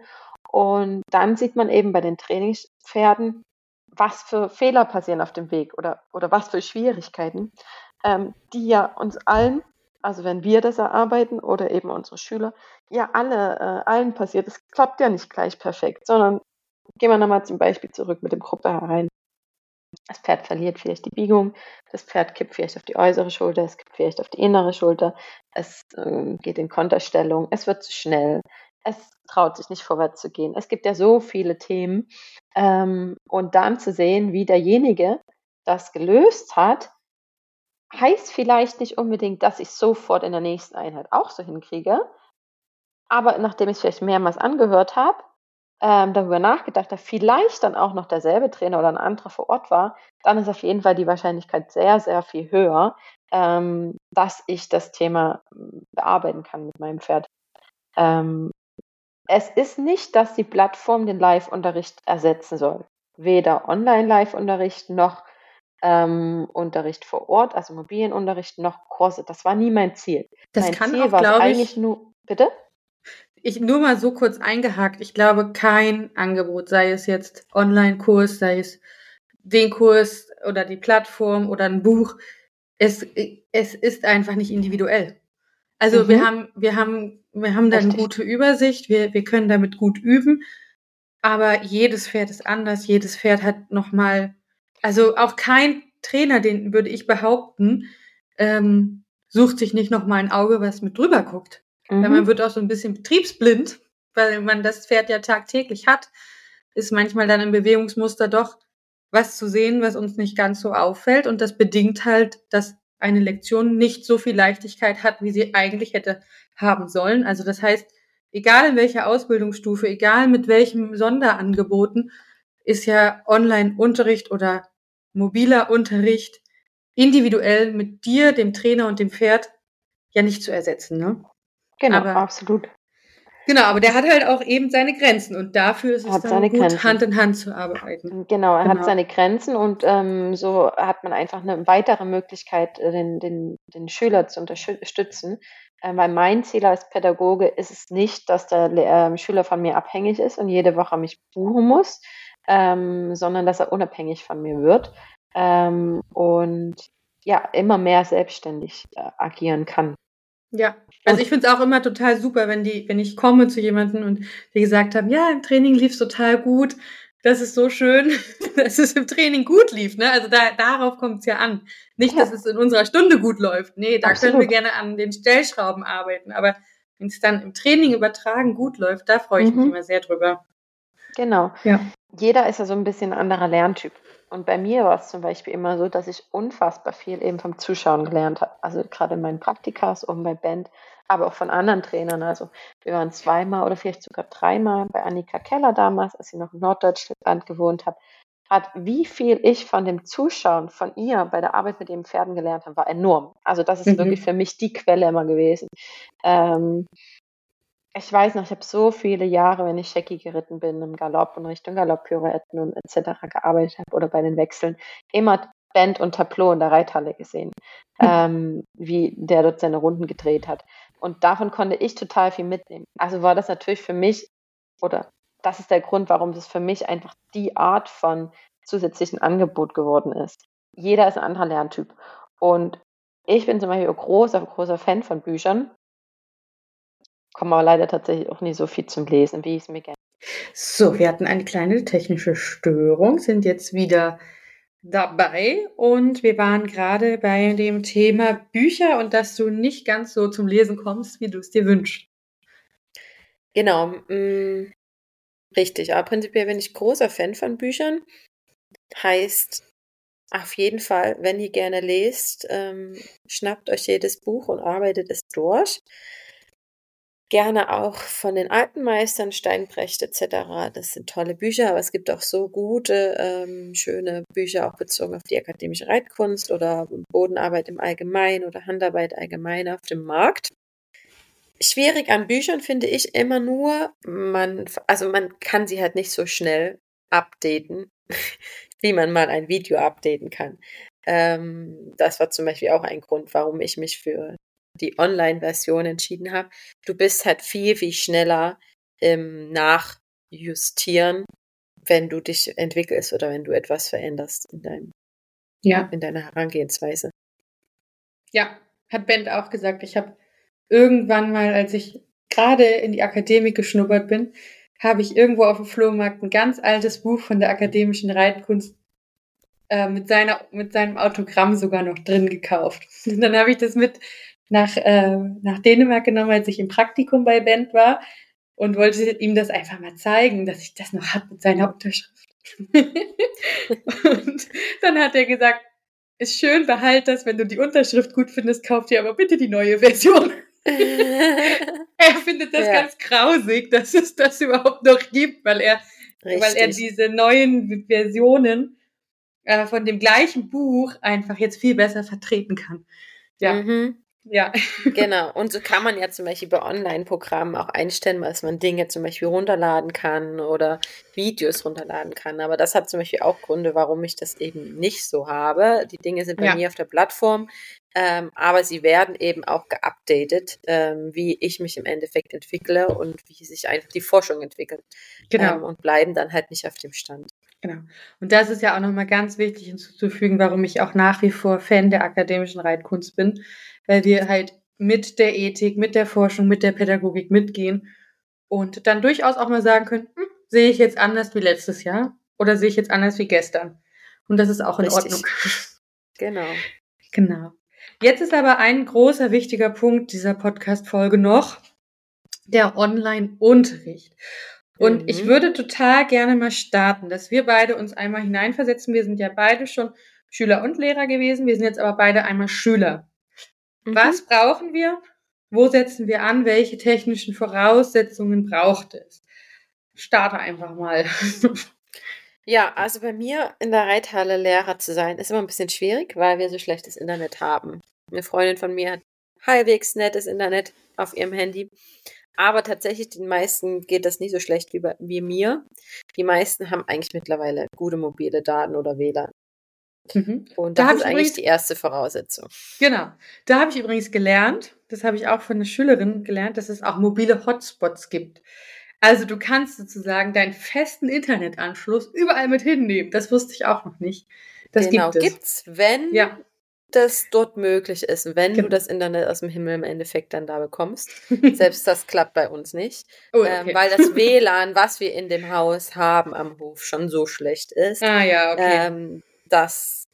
Und dann sieht man eben bei den Trainingspferden, was für Fehler passieren auf dem Weg oder, oder was für Schwierigkeiten, ähm, die ja uns allen also wenn wir das erarbeiten oder eben unsere Schüler, ja alle, äh, allen passiert. Es klappt ja nicht gleich perfekt, sondern gehen wir nochmal zum Beispiel zurück mit dem Gruppe herein. Das Pferd verliert vielleicht die Biegung, das Pferd kippt vielleicht auf die äußere Schulter, es kippt vielleicht auf die innere Schulter, es äh, geht in Konterstellung, es wird zu schnell, es traut sich nicht vorwärts zu gehen. Es gibt ja so viele Themen. Ähm, und dann zu sehen, wie derjenige das gelöst hat, heißt vielleicht nicht unbedingt, dass ich sofort in der nächsten Einheit auch so hinkriege. Aber nachdem ich es vielleicht mehrmals angehört habe, ähm, darüber nachgedacht habe, vielleicht dann auch noch derselbe Trainer oder ein anderer vor Ort war, dann ist auf jeden Fall die Wahrscheinlichkeit sehr, sehr viel höher, ähm, dass ich das Thema hm, bearbeiten kann mit meinem Pferd. Ähm, es ist nicht, dass die Plattform den Live-Unterricht ersetzen soll. Weder Online-Live-Unterricht noch ähm, Unterricht vor Ort, also mobilen Unterricht, noch Kurse. Das war nie mein Ziel. Das mein kann Ziel auch, war glaube eigentlich ich, nur. Bitte? ich nur mal so kurz eingehakt. Ich glaube, kein Angebot, sei es jetzt Online-Kurs, sei es den Kurs oder die Plattform oder ein Buch, es, es ist einfach nicht individuell. Also Mhm. wir haben, wir haben, wir haben da eine gute Übersicht, wir, wir können damit gut üben, aber jedes Pferd ist anders, jedes Pferd hat nochmal, also auch kein Trainer, den würde ich behaupten, ähm, sucht sich nicht nochmal ein Auge, was mit drüber guckt. Weil man Mhm. wird auch so ein bisschen betriebsblind, weil man das Pferd ja tagtäglich hat, ist manchmal dann im Bewegungsmuster doch was zu sehen, was uns nicht ganz so auffällt. Und das bedingt halt, dass eine Lektion nicht so viel Leichtigkeit hat, wie sie eigentlich hätte haben sollen. Also das heißt, egal in welcher Ausbildungsstufe, egal mit welchem Sonderangeboten, ist ja Online-Unterricht oder mobiler Unterricht individuell mit dir, dem Trainer und dem Pferd ja nicht zu ersetzen. Ne? Genau, aber- absolut. Genau, aber der hat halt auch eben seine Grenzen und dafür ist es Hat dann gut, Grenzen. Hand in Hand zu arbeiten. Genau, er Genau. hat seine Grenzen und ähm, so hat man einfach eine weitere Möglichkeit, äh, den, den, den Schüler zu unterstützen. Äh, weil mein Ziel als Pädagoge ist es nicht, dass der ähm, Schüler von mir abhängig ist und jede Woche mich buchen muss, ähm, sondern dass er unabhängig von mir wird ähm, und ja, immer mehr selbstständig äh, agieren kann. Ja, also ich finde es auch immer total super, wenn die, wenn ich komme zu jemandem und die gesagt haben, ja, im Training lief's total gut. Das ist so schön, dass es im Training gut lief. Ne? Also da, darauf kommt's ja an. Nicht, Ja. dass es in unserer Stunde gut läuft. Nee, da können wir Absolut. gerne an den Stellschrauben arbeiten. Aber wenn es dann im Training übertragen gut läuft, da freue ich mich Mhm. immer sehr drüber. Genau. Ja. Jeder ist ja so ein bisschen ein anderer Lerntyp. Und bei mir war es zum Beispiel immer so, dass ich unfassbar viel eben vom Zuschauen gelernt habe. Also gerade in meinen Praktikas und bei Band, aber auch von anderen Trainern. Also wir waren zweimal oder vielleicht sogar dreimal bei Annika Keller damals, als sie noch in Norddeutschland gewohnt hat. Gerade wie viel ich von dem Zuschauen von ihr bei der Arbeit mit den Pferden gelernt habe, war enorm. Also das ist Mhm. wirklich für mich die Quelle immer gewesen. Ähm, ich weiß noch, ich habe so viele Jahre, wenn ich Shaggy geritten bin, im Galopp und Richtung Galopppirouetten und etc. gearbeitet habe oder bei den Wechseln, immer Band und Tableau in der Reithalle gesehen, Mhm. ähm, wie der dort seine Runden gedreht hat. Und davon konnte ich total viel mitnehmen. Also war das natürlich für mich, oder das ist der Grund, warum das für mich einfach die Art von zusätzlichen Angebot geworden ist. Jeder ist ein anderer Lerntyp. Und ich bin zum Beispiel ein großer, großer Fan von Büchern, komme aber leider tatsächlich auch nie so viel zum Lesen, wie ich es mir gerne. So, wir hatten eine kleine technische Störung, sind jetzt wieder dabei und wir waren gerade bei dem Thema Bücher und dass du nicht ganz so zum Lesen kommst, wie du es dir wünschst. Genau, mh, richtig. Aber prinzipiell bin ich großer Fan von Büchern. Heißt, auf jeden Fall, wenn ihr gerne lest, ähm, schnappt euch jedes Buch und arbeitet es durch. Gerne auch von den alten Meistern, Steinbrecht etc. Das sind tolle Bücher, aber es gibt auch so gute, ähm, schöne Bücher, auch bezogen auf die akademische Reitkunst oder Bodenarbeit im Allgemeinen oder Handarbeit allgemein auf dem Markt. Schwierig an Büchern finde ich immer nur, man, also man kann sie halt nicht so schnell updaten, wie man mal ein Video updaten kann. Ähm, das war zum Beispiel auch ein Grund, warum ich mich für die Online-Version entschieden habe. Du bist halt viel, viel schneller im Nachjustieren, wenn du dich entwickelst oder wenn du etwas veränderst in, deinem, Ja, in deiner Herangehensweise. ja. hat Bent auch gesagt. Ich habe irgendwann mal, als ich gerade in die Akademie geschnuppert bin, habe ich irgendwo auf dem Flohmarkt ein ganz altes Buch von der akademischen Reitkunst äh, mit seiner mit seinem Autogramm sogar noch drin gekauft. Und dann habe ich das mit nach äh, nach Dänemark genommen, als ich im Praktikum bei Bent war und wollte ihm das einfach mal zeigen, dass ich das noch habe mit seiner Unterschrift. und dann hat er gesagt, ist schön, behalt das, wenn du die Unterschrift gut findest, kauf dir aber bitte die neue Version. er findet das ja. ganz grausig, dass es das überhaupt noch gibt, weil er, weil er diese neuen Versionen äh, von dem gleichen Buch einfach jetzt viel besser vertreten kann. Ja. Mhm. Ja. Genau. Und so kann man ja zum Beispiel bei Online-Programmen auch einstellen, dass man Dinge zum Beispiel runterladen kann oder Videos runterladen kann. Aber das hat zum Beispiel auch Gründe, warum ich das eben nicht so habe. Die Dinge sind bei ja. mir auf der Plattform, ähm, aber sie werden eben auch geupdatet, ähm, wie ich mich im Endeffekt entwickle und wie sich einfach die Forschung entwickelt. Genau. Ähm, und bleiben dann halt nicht auf dem Stand. Genau. Und das ist ja auch nochmal ganz wichtig hinzuzufügen, warum ich auch nach wie vor Fan der akademischen Reitkunst bin weil wir halt mit der Ethik, mit der Forschung, mit der Pädagogik mitgehen und dann durchaus auch mal sagen können, hm, sehe ich jetzt anders wie letztes Jahr oder sehe ich jetzt anders wie gestern. Und das ist auch in Richtig. Ordnung. Genau. Genau. Jetzt ist aber ein großer wichtiger Punkt dieser Podcast-Folge noch, der Online-Unterricht. Und mhm. ich würde total gerne mal starten, dass wir beide uns einmal hineinversetzen. Wir sind ja beide schon Schüler und Lehrer gewesen. Wir sind jetzt aber beide einmal Schüler. Mhm. Was brauchen wir? Wo setzen wir an? Welche technischen Voraussetzungen braucht es? Starte einfach mal. Ja, also bei mir in der Reithalle Lehrer zu sein, ist immer ein bisschen schwierig, weil wir so schlechtes Internet haben. Eine Freundin von mir hat halbwegs nettes Internet auf ihrem Handy. Aber tatsächlich, den meisten geht das nicht so schlecht wie, bei, wie mir. Die meisten haben eigentlich mittlerweile gute mobile Daten oder WLAN. Mhm. Und das da ist eigentlich übrigens, die erste Voraussetzung. Genau. Da habe ich übrigens gelernt, das habe ich auch von einer Schülerin gelernt, dass es auch mobile Hotspots gibt. Also du kannst sozusagen deinen festen Internetanschluss überall mit hinnehmen. Das wusste ich auch noch nicht. Das genau, gibt es. gibt's, wenn ja. Das dort möglich ist, wenn genau. du das Internet aus dem Himmel im Endeffekt dann da bekommst. Selbst das klappt bei uns nicht, oh, okay. ähm, weil das WLAN, was wir in dem Haus haben am Hof, schon so schlecht ist. Ah ja, okay. Ähm, dass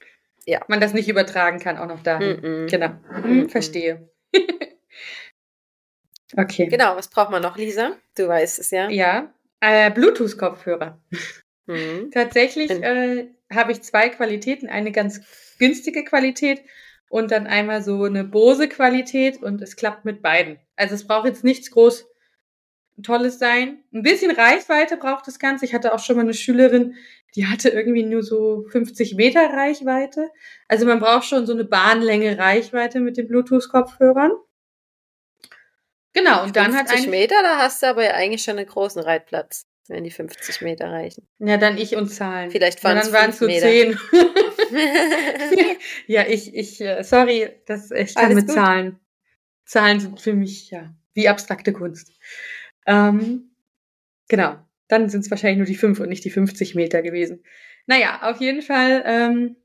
ja. man das nicht übertragen kann, auch noch dahin. Mm -mm. Genau. Mm verstehe. okay. Genau, was braucht man noch, Lisa? Du weißt es ja. Ja, äh, Bluetooth-Kopfhörer. Mhm. Tatsächlich äh, habe ich zwei Qualitäten. Eine ganz günstige Qualität und dann einmal so eine Bose-Qualität und es klappt mit beiden. Also es braucht jetzt nichts groß Tolles sein. Ein bisschen Reichweite braucht das Ganze. Ich hatte auch schon mal eine Schülerin, die hatte irgendwie nur so 50 Meter Reichweite. Also man braucht schon so eine Bahnlänge Reichweite mit den Bluetooth-Kopfhörern. Genau, und dann hat 50 Meter, da hast du aber ja eigentlich schon einen großen Reitplatz, wenn die 50 Meter reichen. Ja, dann ich und Zahlen. Vielleicht waren ja, dann es nur 10. ja, ich, ich, äh, sorry, das, ich kann Alles mit gut. Zahlen. Zahlen sind für mich, ja, wie abstrakte Kunst. Ähm, genau. Dann sind es wahrscheinlich nur die 5 und nicht die 50 Meter gewesen. Naja, auf jeden Fall ähm,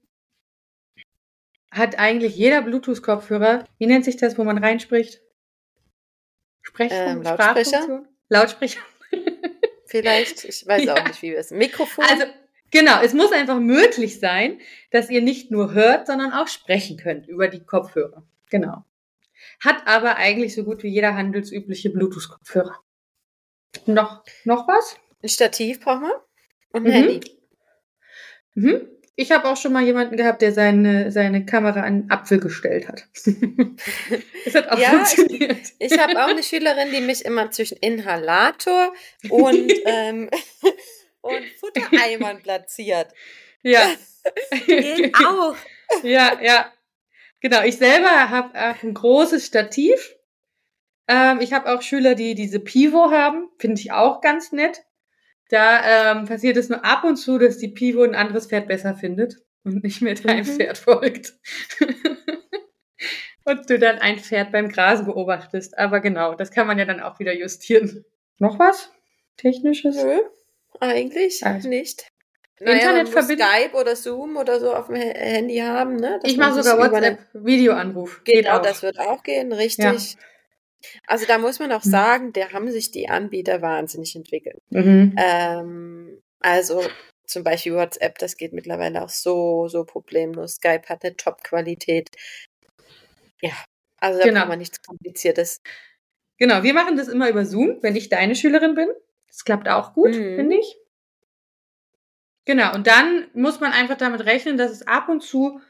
hat eigentlich jeder Bluetooth-Kopfhörer, wie nennt sich das, wo man reinspricht? Sprechfunk, ähm, Lautsprecher? Lautsprecher. Vielleicht, ich weiß ja. auch nicht, wie wir es. Mikrofon. Also, genau, es muss einfach möglich sein, dass ihr nicht nur hört, sondern auch sprechen könnt über die Kopfhörer. Genau. Hat aber eigentlich so gut wie jeder handelsübliche Bluetooth-Kopfhörer. Noch, noch was? Ein Stativ brauchen wir und ein mhm. Handy. Mhm. Ich habe auch schon mal jemanden gehabt, der seine, seine Kamera an einen Apfel gestellt hat. das hat auch ja, funktioniert. Ich, ich habe auch eine Schülerin, die mich immer zwischen Inhalator und, ähm, und Futtereimern platziert. Ja. Geht auch. Ja, ja. Genau, ich selber habe ein großes Stativ ähm, ich habe auch Schüler, die diese Pivo haben, finde ich auch ganz nett. Da ähm, passiert es nur ab und zu, dass die Pivo ein anderes Pferd besser findet und nicht mehr deinem mhm. Pferd folgt. und du dann ein Pferd beim Grasen beobachtest. Aber genau, das kann man ja dann auch wieder justieren. Noch was? Technisches? Nö, eigentlich also. nicht. naja, Internetverbindung. Skype oder Zoom oder so auf dem Handy haben, ne? dass Ich mache sogar WhatsApp-Videoanruf. Geht Genau, auch. das wird auch gehen, richtig. Also da muss man auch Mhm. sagen, da haben sich die Anbieter wahnsinnig entwickelt. Mhm. Ähm, also zum Beispiel WhatsApp, das geht mittlerweile auch so, so problemlos. Skype hat eine Top-Qualität. Ja, also da Genau. kann man nichts Kompliziertes. Genau, wir machen das immer über Zoom, wenn ich deine Schülerin bin. Das klappt auch gut, Mhm. finde ich. Genau, und dann muss man einfach damit rechnen, dass es ab und zu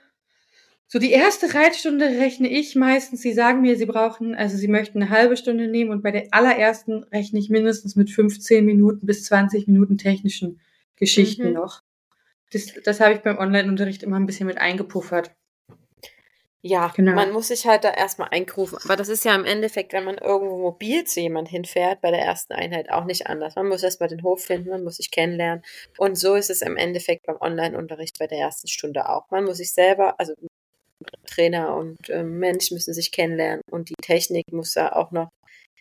so die erste Reitstunde rechne ich meistens. Sie sagen mir, sie brauchen, also sie möchten eine halbe Stunde nehmen und bei der allerersten rechne ich mindestens mit 15 Minuten bis 20 Minuten technischen Geschichten Mhm. noch. Das, das habe ich beim Online-Unterricht immer ein bisschen mit eingepuffert. Ja, Genau. man muss sich halt da erstmal einkrufen. Aber das ist ja im Endeffekt, wenn man irgendwo mobil zu jemand hinfährt, bei der ersten Einheit auch nicht anders. Man muss erstmal den Hof finden, man muss sich kennenlernen. Und so ist es im Endeffekt beim Online-Unterricht bei der ersten Stunde auch. Man muss sich selber, also Trainer und ähm, Mensch müssen sich kennenlernen und die Technik muss da auch noch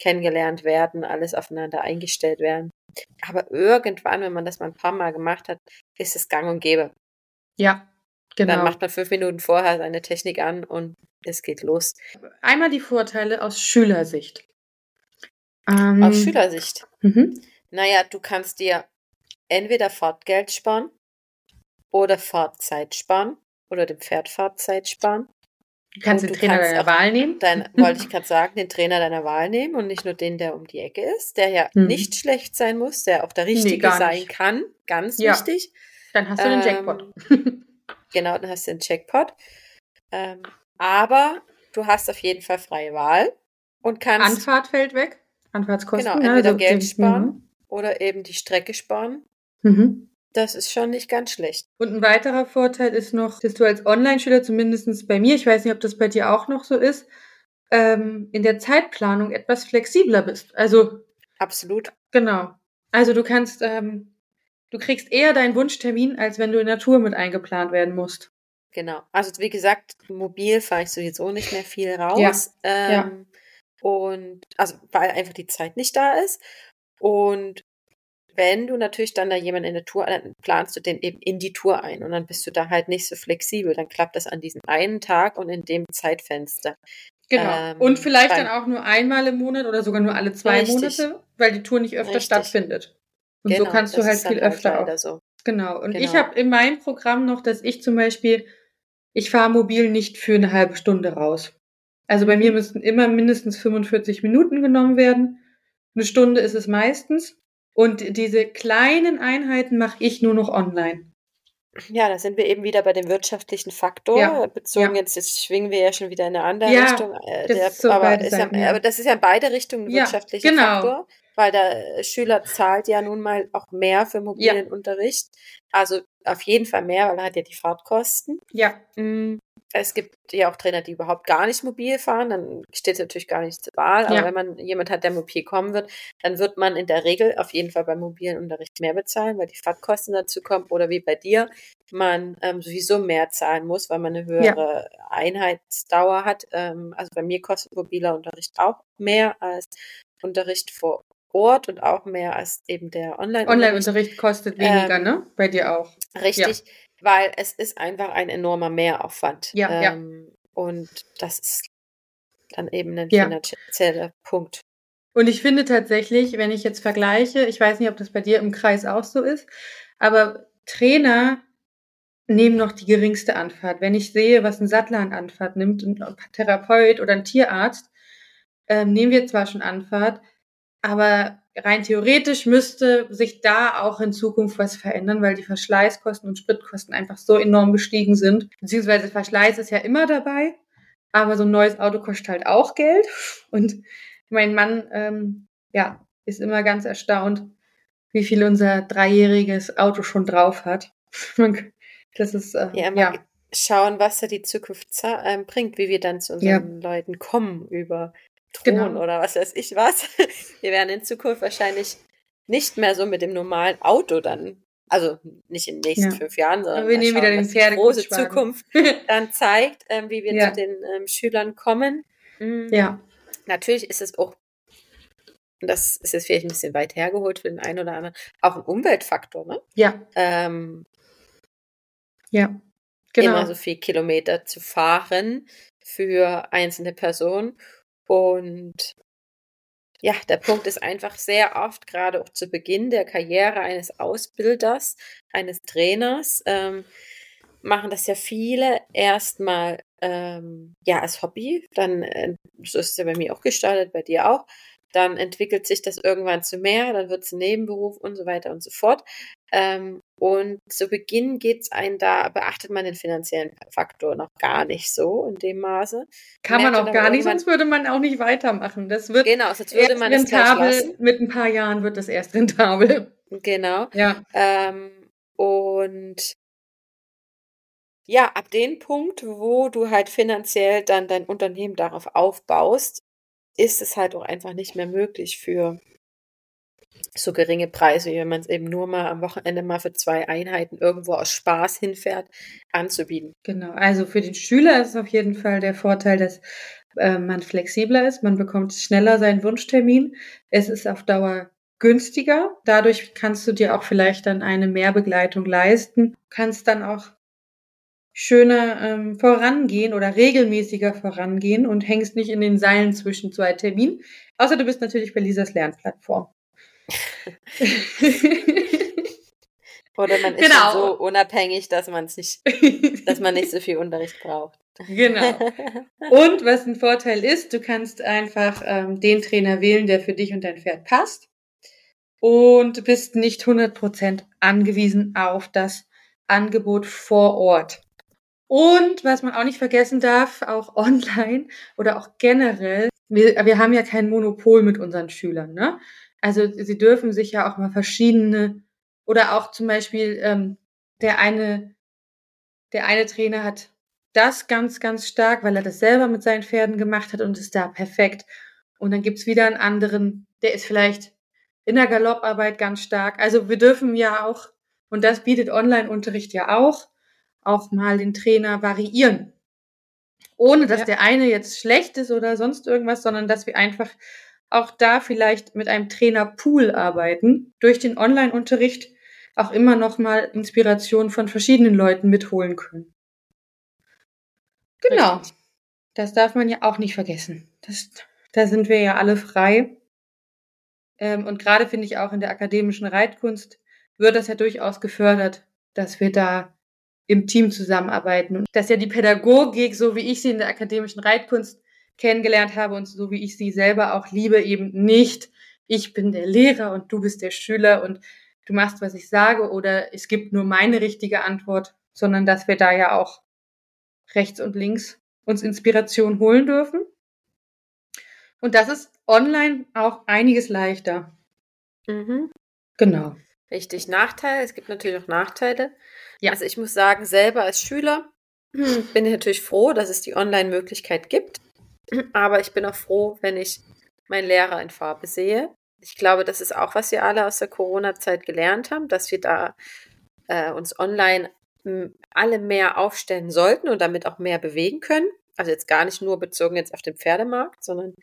kennengelernt werden, alles aufeinander eingestellt werden. Aber irgendwann, wenn man das mal ein paar Mal gemacht hat, ist es gang und gäbe. Ja, genau. Dann macht man fünf Minuten vorher seine Technik an und es geht los. Einmal die Vorteile aus Schülersicht. Ähm, Aus Schülersicht. Mhm. Naja, du kannst dir entweder Fahrtgeld sparen oder Fahrtzeit sparen oder dem Pferd Fahrzeit sparen. Du kannst Und den du Trainer kannst deiner Wahl nehmen. Dein, wollte ich gerade sagen, den Trainer deiner Wahl nehmen und nicht nur den, der um die Ecke ist, der ja Mhm. nicht schlecht sein muss, der auch der Richtige gar sein kann. Ganz Ja. wichtig. Dann hast du den Ähm, Jackpot. Genau, dann hast du den Jackpot. Ähm, aber du hast auf jeden Fall freie Wahl und kannst Anfahrt fällt weg. Anfahrtskosten. Genau, ne, entweder also Geld sparen. oder eben die Strecke sparen. Mhm. Das ist schon nicht ganz schlecht. Und ein weiterer Vorteil ist noch, dass du als Online-Schüler, zumindest bei mir, ich weiß nicht, ob das bei dir auch noch so ist, ähm, in der Zeitplanung etwas flexibler bist. Also, Absolut. genau. Also du kannst, ähm, du kriegst eher deinen Wunschtermin, als wenn du in der Tour mit eingeplant werden musst. Genau. Also wie gesagt, mobil fahre ich sowieso nicht mehr viel raus. Ja, Ähm, Und also weil einfach die Zeit nicht da ist. Und wenn du natürlich dann da jemanden in der Tour, dann planst du den eben in die Tour ein und dann bist du da halt nicht so flexibel. Dann klappt das an diesem einen Tag und in dem Zeitfenster. Genau. Ähm, Und vielleicht dann auch nur einmal im Monat oder sogar nur alle zwei Richtig. Monate, weil die Tour nicht öfter Richtig. stattfindet. Und so Genau, kannst du halt viel öfter auch. so. Genau. Und ich Genau. habe in meinem Programm noch, dass ich zum Beispiel, ich fahre mobil nicht für eine halbe Stunde raus. Also bei mir müssten immer mindestens 45 Minuten genommen werden. Eine Stunde ist es meistens. Und diese kleinen Einheiten mache ich nur noch online. Ja, da sind wir eben wieder bei dem wirtschaftlichen Faktor. Ja, Bezogen ja. jetzt, jetzt schwingen wir ja schon wieder in eine andere Ja, Richtung. Äh, der, so aber, ist ja, aber das ist ja in beide Richtungen ein wirtschaftlicher genau. Faktor, weil der äh, Schüler zahlt ja nun mal auch mehr für mobilen Unterricht. Also auf jeden Fall mehr, weil er hat ja die Fahrtkosten. Ja, Mm, Es gibt ja auch Trainer, die überhaupt gar nicht mobil fahren, dann steht es natürlich gar nicht zur Wahl. Aber Ja. wenn man jemand hat, der mobil kommen wird, dann wird man in der Regel auf jeden Fall beim mobilen Unterricht mehr bezahlen, weil die Fahrtkosten dazu kommen. Oder wie bei dir, man ähm, sowieso mehr zahlen muss, weil man eine höhere Einheitsdauer hat. Ähm, also bei mir kostet mobiler Unterricht auch mehr als Unterricht vor Ort und auch mehr als eben der Online-Unterricht. Online-Unterricht kostet weniger, Ähm, ne? Bei dir auch. Richtig, weil es ist einfach ein enormer Mehraufwand. Ja, ja. ähm, Und das ist dann eben ein Ja. finanzieller Punkt. Und ich finde tatsächlich, wenn ich jetzt vergleiche, ich weiß nicht, ob das bei dir im Kreis auch so ist, aber Trainer nehmen noch die geringste Anfahrt. Wenn ich sehe, was ein Sattler an Anfahrt nimmt, ein Therapeut oder ein Tierarzt, ähm, nehmen wir zwar schon Anfahrt, aber rein theoretisch müsste sich da auch in Zukunft was verändern, weil die Verschleißkosten und Spritkosten einfach so enorm gestiegen sind. Beziehungsweise Verschleiß ist ja immer dabei, aber so ein neues Auto kostet halt auch Geld. Und mein Mann, ähm, ja, ist immer ganz erstaunt, wie viel unser dreijähriges Auto schon drauf hat. Das ist, äh, Ja, ja, mal schauen, was da die Zukunft ähm, bringt, wie wir dann zu unseren Leuten kommen über Thron Genau. oder was weiß ich was. Wir werden in Zukunft wahrscheinlich nicht mehr so mit dem normalen Auto dann, also nicht in den nächsten Ja. fünf Jahren, sondern Aber wir nehmen schauen, wieder den die große. Zukunft dann zeigt, ähm, wie wir Ja. zu den ähm, Schülern kommen. Mm, ja, Natürlich ist es auch und das ist jetzt vielleicht ein bisschen weit hergeholt für den einen oder anderen, auch ein Umweltfaktor, ne? Ja. Ähm, ja. Genau. Immer so viel Kilometer zu fahren für einzelne Personen. Und ja, der Punkt ist einfach sehr oft, gerade auch zu Beginn der Karriere eines Ausbilders, eines Trainers, ähm, machen das ja viele erstmal ähm, ja als Hobby. Dann, äh, so ist es ja bei mir auch gestartet, bei dir auch. Dann entwickelt sich das irgendwann zu mehr, dann wird es ein Nebenberuf und so weiter und so fort. Ähm, und zu Beginn geht es einen da, beachtet man den finanziellen Faktor noch gar nicht so in dem Maße. Kann man auch gar nicht, sonst würde man auch nicht weitermachen. Das wird genau, sonst würde man rentabel, mit ein paar Jahren wird das erst rentabel. Genau. Ja. Ähm, und ja, ab dem Punkt, wo du halt finanziell dann dein Unternehmen darauf aufbaust, ist es halt auch einfach nicht mehr möglich für so geringe Preise, wie wenn man es eben nur mal am Wochenende mal für zwei Einheiten irgendwo aus Spaß hinfährt, anzubieten. Genau, also für den Schüler ist es auf jeden Fall der Vorteil, dass äh, man flexibler ist, man bekommt schneller seinen Wunschtermin. Es ist auf Dauer günstiger. Dadurch kannst du dir auch vielleicht dann eine Mehrbegleitung leisten, kannst dann auch schöner ähm, vorangehen oder regelmäßiger vorangehen und hängst nicht in den Seilen zwischen zwei Terminen. Außer du bist natürlich bei Lisas Lernplattform. oder man ist genau. so unabhängig, dass man es nicht, dass man nicht so viel Unterricht braucht. Genau. Und was ein Vorteil ist, du kannst einfach ähm, den Trainer wählen, der für dich und dein Pferd passt. Und bist nicht 100% angewiesen auf das Angebot vor Ort. Und was man auch nicht vergessen darf, auch online oder auch generell, wir, wir haben ja kein Monopol mit unseren Schülern. Ne? Also sie dürfen sich ja auch mal verschiedene oder auch zum Beispiel ähm, der eine, der eine Trainer hat das ganz, ganz stark, weil er das selber mit seinen Pferden gemacht hat und ist da perfekt. Und dann gibt's wieder einen anderen, der ist vielleicht in der Galopparbeit ganz stark. Also wir dürfen ja auch, und das bietet Online-Unterricht ja auch, auch mal den Trainer variieren. Ohne dass ja. der eine jetzt schlecht ist oder sonst irgendwas, sondern dass wir einfach auch da vielleicht mit einem Trainerpool arbeiten, durch den Online-Unterricht auch immer noch mal Inspiration von verschiedenen Leuten mitholen können. Genau. Richtig. Das darf man ja auch nicht vergessen. Das, da sind wir ja alle frei. Ähm, und gerade finde ich auch in der akademischen Reitkunst wird das ja durchaus gefördert, dass wir da im Team zusammenarbeiten. Und dass ja die Pädagogik, so wie ich sie in der akademischen Reitkunst kennengelernt habe und so wie ich sie selber auch liebe, eben nicht, ich bin der Lehrer und du bist der Schüler und du machst, was ich sage oder es gibt nur meine richtige Antwort, sondern dass wir da ja auch rechts und links uns Inspiration holen dürfen. Und das ist online auch einiges leichter. Mhm. Genau. Richtig. Nachteil, es gibt natürlich auch Nachteile. Ja. Also ich muss sagen, selber als Schüler bin ich natürlich froh, dass es die Online-Möglichkeit gibt. Aber ich bin auch froh, wenn ich meinen Lehrer in Farbe sehe. Ich glaube, das ist auch, was wir alle aus der Corona-Zeit gelernt haben, dass wir da äh, uns online alle mehr aufstellen sollten und damit auch mehr bewegen können. Also jetzt gar nicht nur bezogen jetzt auf den Pferdemarkt, sondern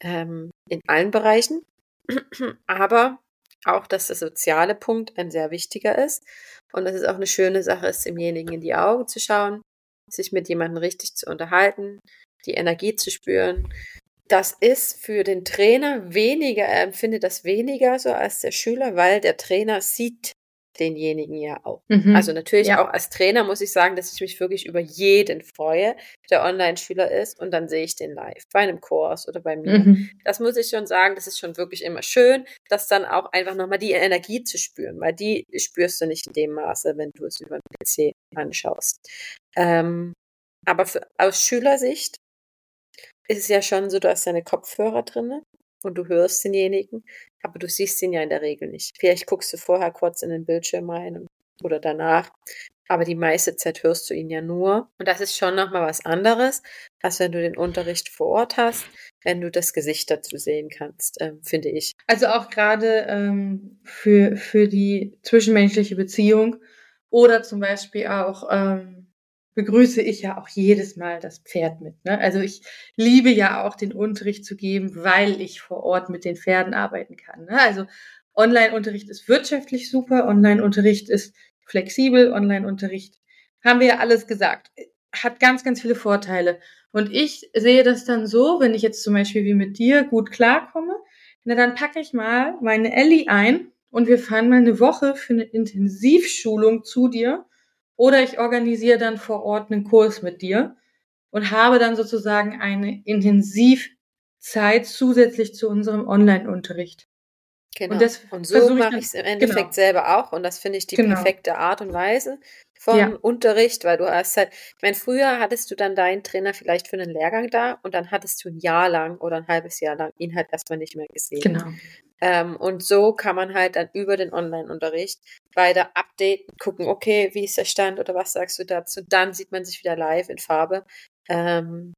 ähm, in allen Bereichen. Aber auch, dass der soziale Punkt ein sehr wichtiger ist und dass es auch eine schöne Sache ist, demjenigen in die Augen zu schauen, sich mit jemandem richtig zu unterhalten, die Energie zu spüren. Das ist für den Trainer weniger, er empfindet das weniger so als der Schüler, weil der Trainer sieht denjenigen ja auch. Mhm. Also natürlich ja. auch als Trainer muss ich sagen, dass ich mich wirklich über jeden freue, der Online-Schüler ist und dann sehe ich den live bei einem Kurs oder bei mir. Mhm. Das muss ich schon sagen, das ist schon wirklich immer schön, das dann auch einfach nochmal die Energie zu spüren, weil die spürst du nicht in dem Maße, wenn du es über den PC anschaust. Ähm, aber für, aus Schülersicht ist es ja schon so, du hast deine Kopfhörer drinne und du hörst denjenigen, aber du siehst ihn ja in der Regel nicht. Vielleicht guckst du vorher kurz in den Bildschirm rein oder danach, aber die meiste Zeit hörst du ihn ja nur. Und das ist schon nochmal was anderes, als wenn du den Unterricht vor Ort hast, wenn du das Gesicht dazu sehen kannst, ähm, finde ich. Also auch gerade ähm, für, für die zwischenmenschliche Beziehung oder zum Beispiel auch ähm, begrüße ich ja auch jedes Mal das Pferd mit. Ne? Also ich liebe ja auch den Unterricht zu geben, weil ich vor Ort mit den Pferden arbeiten kann. Ne? Also Online-Unterricht ist wirtschaftlich super, Online-Unterricht ist flexibel, Online-Unterricht haben wir ja alles gesagt. Hat ganz, ganz viele Vorteile. Und ich sehe das dann so, wenn ich jetzt zum Beispiel wie mit dir gut klarkomme, na dann packe ich mal meine Ellie ein und wir fahren mal eine Woche für eine Intensivschulung zu dir oder ich organisiere dann vor Ort einen Kurs mit dir und habe dann sozusagen eine Intensivzeit zusätzlich zu unserem Online-Unterricht. Genau. Und, das und so mache ich es im Endeffekt genau. selber auch. Und das finde ich die genau. perfekte Art und Weise von ja. Unterricht, weil du hast halt, ich meine, früher hattest du dann deinen Trainer vielleicht für einen Lehrgang da und dann hattest du ein Jahr lang oder ein halbes Jahr lang ihn halt erstmal nicht mehr gesehen. Genau. Ähm, und so kann man halt dann über den Online-Unterricht weiter updaten, gucken, okay, wie ist der Stand oder was sagst du dazu? Dann sieht man sich wieder live in Farbe. Ähm,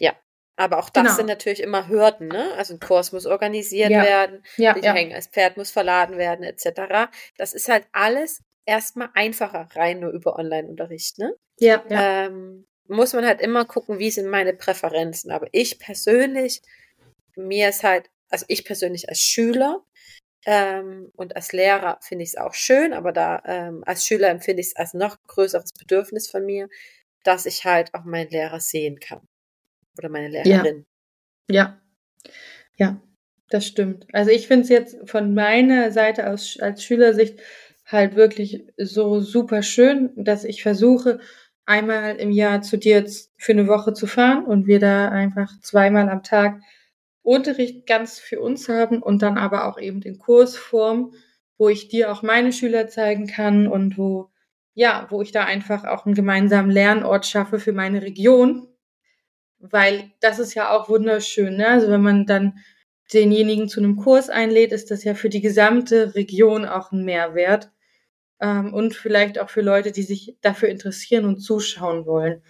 ja, aber auch das genau. sind natürlich immer Hürden, ne? Also ein Kurs muss organisiert ja. werden, ja, ja. hängen, das Pferd muss verladen werden, etc. Das ist halt alles erstmal einfacher, rein nur über Online-Unterricht, ne? Ja. ja. Ähm, muss man halt immer gucken, wie sind meine Präferenzen. Aber ich persönlich, mir ist halt also ich persönlich als Schüler ähm, und als Lehrer finde ich es auch schön, aber da ähm, als Schüler empfinde ich es als noch größeres Bedürfnis von mir, dass ich halt auch meinen Lehrer sehen kann. Oder meine Lehrerin. Ja. Ja, ja das stimmt. Also ich finde es jetzt von meiner Seite aus als Schülersicht halt wirklich so super schön, dass ich versuche, einmal im Jahr zu dir für eine Woche zu fahren und wir da einfach zweimal am Tag Unterricht ganz für uns haben und dann aber auch eben den Kursform, wo ich dir auch meine Schüler zeigen kann und wo, ja, wo ich da einfach auch einen gemeinsamen Lernort schaffe für meine Region. Weil das ist ja auch wunderschön, ne? Also wenn man dann denjenigen zu einem Kurs einlädt, ist das ja für die gesamte Region auch ein Mehrwert. Ähm, und vielleicht auch für Leute, die sich dafür interessieren und zuschauen wollen.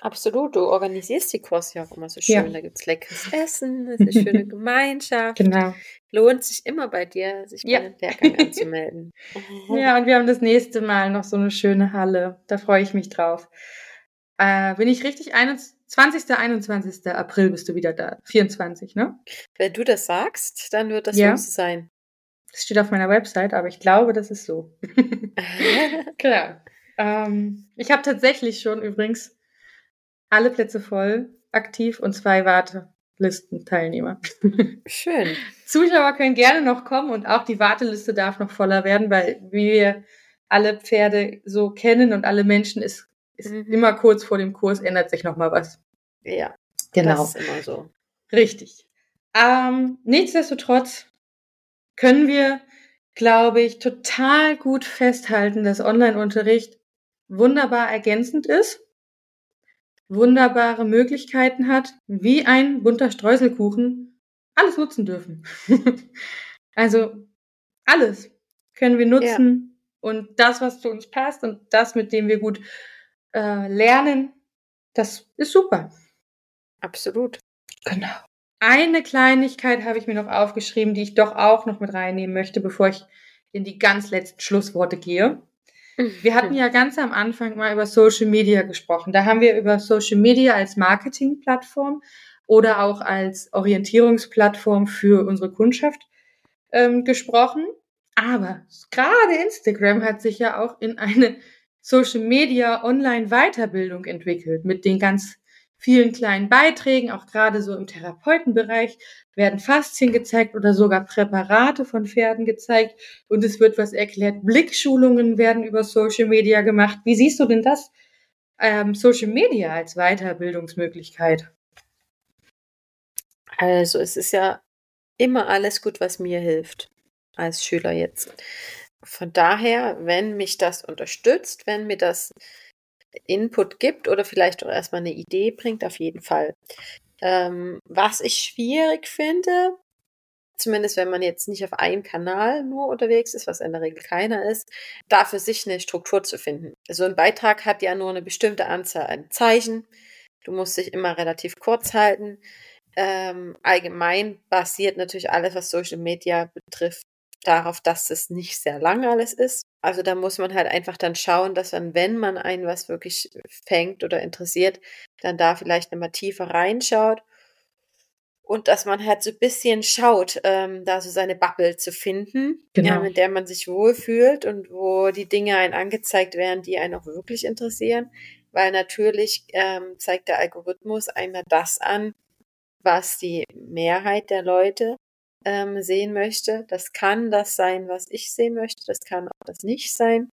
Absolut, du organisierst die Kurse ja auch immer so schön. Ja. Da gibt es leckeres Essen, es ist eine schöne Gemeinschaft. Genau. Lohnt sich immer bei dir, sich ja. bei den Lehrgang anzumelden. ja, und wir haben das nächste Mal noch so eine schöne Halle. Da freue ich mich drauf. Äh, bin ich richtig? 20. 21. April bist du wieder da. 24, ne? Wenn du das sagst, dann wird das ja. so sein. Das steht auf meiner Website, aber ich glaube, das ist so. genau. Ähm, ich habe tatsächlich schon übrigens alle Plätze voll, aktiv und zwei Wartelistenteilnehmer. Schön. Zuschauer können gerne noch kommen und auch die Warteliste darf noch voller werden, weil wie wir alle Pferde so kennen und alle Menschen ist, ist mhm. immer kurz vor dem Kurs ändert sich noch mal was. Ja, genau. Das ist immer so. Richtig. Ähm, nichtsdestotrotz können wir, glaube ich, total gut festhalten, dass Online-Unterricht wunderbar ergänzend ist wunderbare Möglichkeiten hat, wie ein bunter Streuselkuchen, alles nutzen dürfen. also alles können wir nutzen ja. und das, was zu uns passt und das, mit dem wir gut äh, lernen, das ist super. Absolut. Genau. Eine Kleinigkeit habe ich mir noch aufgeschrieben, die ich doch auch noch mit reinnehmen möchte, bevor ich in die ganz letzten Schlussworte gehe. Wir hatten ja ganz am Anfang mal über Social Media gesprochen. Da haben wir über Social Media als Marketingplattform oder auch als Orientierungsplattform für unsere Kundschaft ähm, gesprochen. Aber gerade Instagram hat sich ja auch in eine Social Media Online Weiterbildung entwickelt mit den ganz vielen kleinen Beiträgen, auch gerade so im Therapeutenbereich, werden Faszien gezeigt oder sogar Präparate von Pferden gezeigt und es wird was erklärt. Blickschulungen werden über Social Media gemacht. Wie siehst du denn das? Ähm, Social Media als Weiterbildungsmöglichkeit? Also es ist ja immer alles gut, was mir hilft als Schüler jetzt. Von daher, wenn mich das unterstützt, wenn mir das Input gibt oder vielleicht auch erstmal eine Idee bringt, auf jeden Fall. Ähm, was ich schwierig finde, zumindest wenn man jetzt nicht auf einem Kanal nur unterwegs ist, was in der Regel keiner ist, da für sich eine Struktur zu finden. So ein Beitrag hat ja nur eine bestimmte Anzahl an Zeichen. Du musst dich immer relativ kurz halten. Ähm, allgemein basiert natürlich alles, was Social Media betrifft, darauf, dass es nicht sehr lang alles ist. Also da muss man halt einfach dann schauen, dass dann, wenn man einen was wirklich fängt oder interessiert, dann da vielleicht nochmal tiefer reinschaut und dass man halt so ein bisschen schaut, ähm, da so seine Bubble zu finden, Genau. ja, mit der man sich wohlfühlt und wo die Dinge einen angezeigt werden, die einen auch wirklich interessieren. Weil natürlich ähm, zeigt der Algorithmus einmal das an, was die Mehrheit der Leute ähm, sehen möchte. Das kann das sein, was ich sehen möchte. Das kann auch das nicht sein.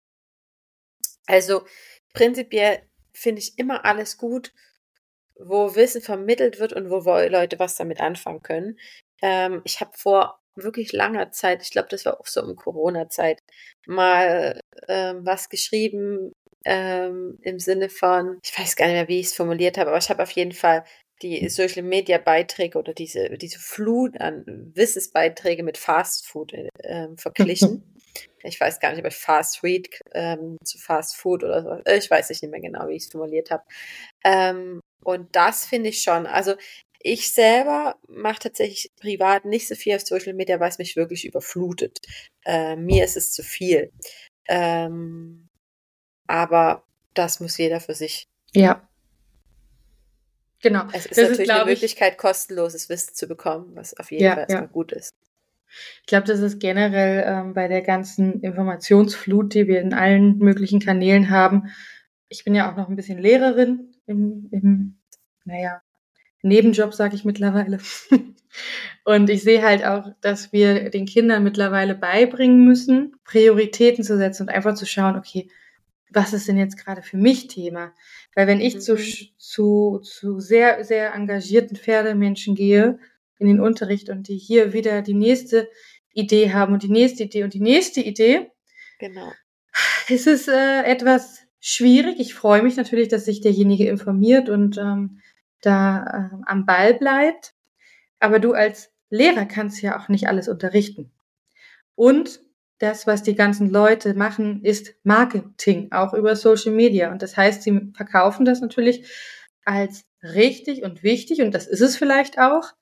Also prinzipiell finde ich immer alles gut, wo Wissen vermittelt wird und wo Leute was damit anfangen können. Ähm, ich habe vor wirklich langer Zeit, ich glaube, das war auch so um Corona-Zeit, mal ähm, was geschrieben ähm, im Sinne von, ich weiß gar nicht mehr, wie ich es formuliert habe, aber ich habe auf jeden Fall die Social Media Beiträge oder diese, diese Flut an Wissensbeiträge mit Fast Food ähm, verglichen. Ich weiß gar nicht, ob ich Fast Food ähm, zu Fast Food oder so. Ich weiß nicht mehr genau, wie ich es formuliert habe. Ähm, und das finde ich schon. Also ich selber mache tatsächlich privat nicht so viel auf Social Media, weil es mich wirklich überflutet. Äh, mir ist es zu viel. Ähm, aber das muss jeder für sich. Ja. Genau. Es ist Das ist, natürlich eine glaub ich- Möglichkeit, kostenloses Wissen zu bekommen, was auf jeden Ja, Fall erstmal ja. gut ist. Ich glaube, das ist generell ähm, bei der ganzen Informationsflut, die wir in allen möglichen Kanälen haben. Ich bin ja auch noch ein bisschen Lehrerin im, im naja, Nebenjob, sage ich mittlerweile. Und ich sehe halt auch, dass wir den Kindern mittlerweile beibringen müssen, Prioritäten zu setzen und einfach zu schauen, okay, was ist denn jetzt gerade für mich Thema? Weil wenn ich zu, Mhm. sch- zu, zu sehr, sehr engagierten Pferdemenschen gehe in den Unterricht und die hier wieder die nächste Idee haben und die nächste Idee und die nächste Idee, Genau. ist es äh, etwas schwierig. Ich freue mich natürlich, dass sich derjenige informiert und ähm, da äh, am Ball bleibt. Aber du als Lehrer kannst ja auch nicht alles unterrichten. Und das, was die ganzen Leute machen, ist Marketing, auch über Social Media. Und das heißt, sie verkaufen das natürlich als richtig und wichtig. Und das ist es vielleicht auch.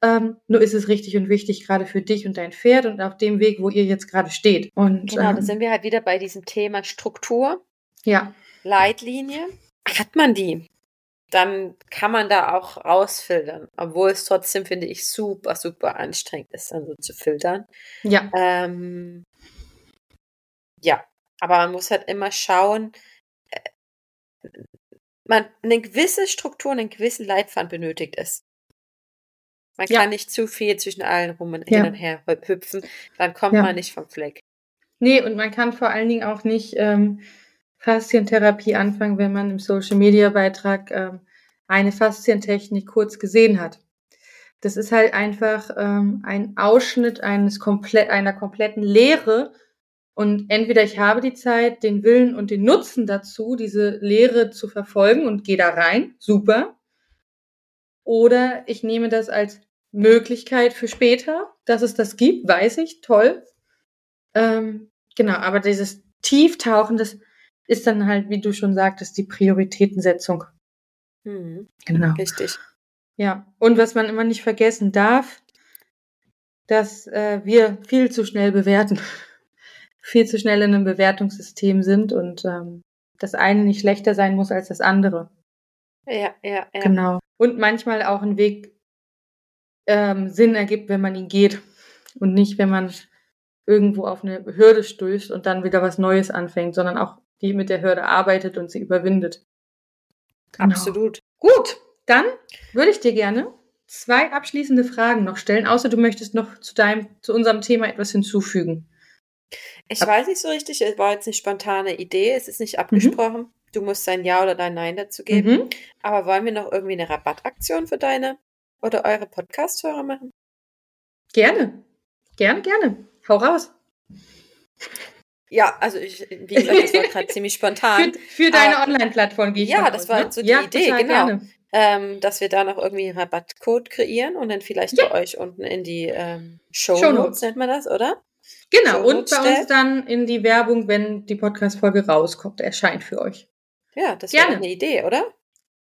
Ähm, nur ist es richtig und wichtig gerade für dich und dein Pferd und auf dem Weg, wo ihr jetzt gerade steht. Und Genau, da ähm, sind wir halt wieder bei diesem Thema Struktur, ja, Leitlinie. Hat man die, dann kann man da auch rausfiltern, obwohl es trotzdem, finde ich, super, super anstrengend ist, dann so zu filtern. ja, Ähm, ja, aber man muss halt immer schauen, äh, man, eine gewisse Struktur, einen gewissen Leitfaden benötigt es. Man Ja. kann nicht zu viel zwischen allen rum und Ja. hin und her hüpfen, dann kommt Ja. man nicht vom Fleck. Nee, und man kann vor allen Dingen auch nicht ähm, Faszientherapie anfangen, wenn man im Social Media Beitrag ähm, eine Faszientechnik kurz gesehen hat. Das ist halt einfach ähm, ein Ausschnitt eines komplett einer kompletten Lehre. Und entweder ich habe die Zeit, den Willen und den Nutzen dazu, diese Lehre zu verfolgen und gehe da rein, super. Oder ich nehme das als Möglichkeit für später, dass es das gibt, weiß ich, toll. Ähm, genau, aber dieses Tieftauchen, das ist dann halt, wie du schon sagtest, die Prioritätensetzung. Mhm, Genau. richtig. Ja, und was man immer nicht vergessen darf, dass äh, wir viel zu schnell bewerten, viel zu schnell in einem Bewertungssystem sind und ähm, das eine nicht schlechter sein muss als das andere. Ja, ja, ja. Genau. Und manchmal auch ein Weg ähm, Sinn ergibt, wenn man ihn geht und nicht, wenn man irgendwo auf eine Hürde stößt und dann wieder was Neues anfängt, sondern auch die mit der Hürde arbeitet und sie überwindet. Genau. Absolut. Gut, dann würde ich dir gerne zwei abschließende Fragen noch stellen, außer du möchtest noch zu deinem, zu unserem Thema etwas hinzufügen. Ich Ab- weiß nicht so richtig, es war jetzt eine spontane Idee, es ist nicht abgesprochen. Du musst dein Ja oder dein Nein dazu geben. Mhm. Aber wollen wir noch irgendwie eine Rabattaktion für deine oder eure Podcast-Hörer machen? Gerne. Gerne, gerne. Hau raus. Ja, also ich, wie gesagt, das war gerade ziemlich spontan. Für, für deine Aber- Online-Plattform gehe ich Ja, das aus, war ne? so die ja, Idee, genau. Ähm, dass wir da noch irgendwie einen Rabattcode kreieren und dann vielleicht Ja. bei euch unten in die ähm, Show Shownotes. Notes nennt man das, oder? Genau, und Shownotes bei uns dann in die Werbung, wenn die Podcast-Folge rauskommt, erscheint für euch. Ja, das wäre eine Idee, oder?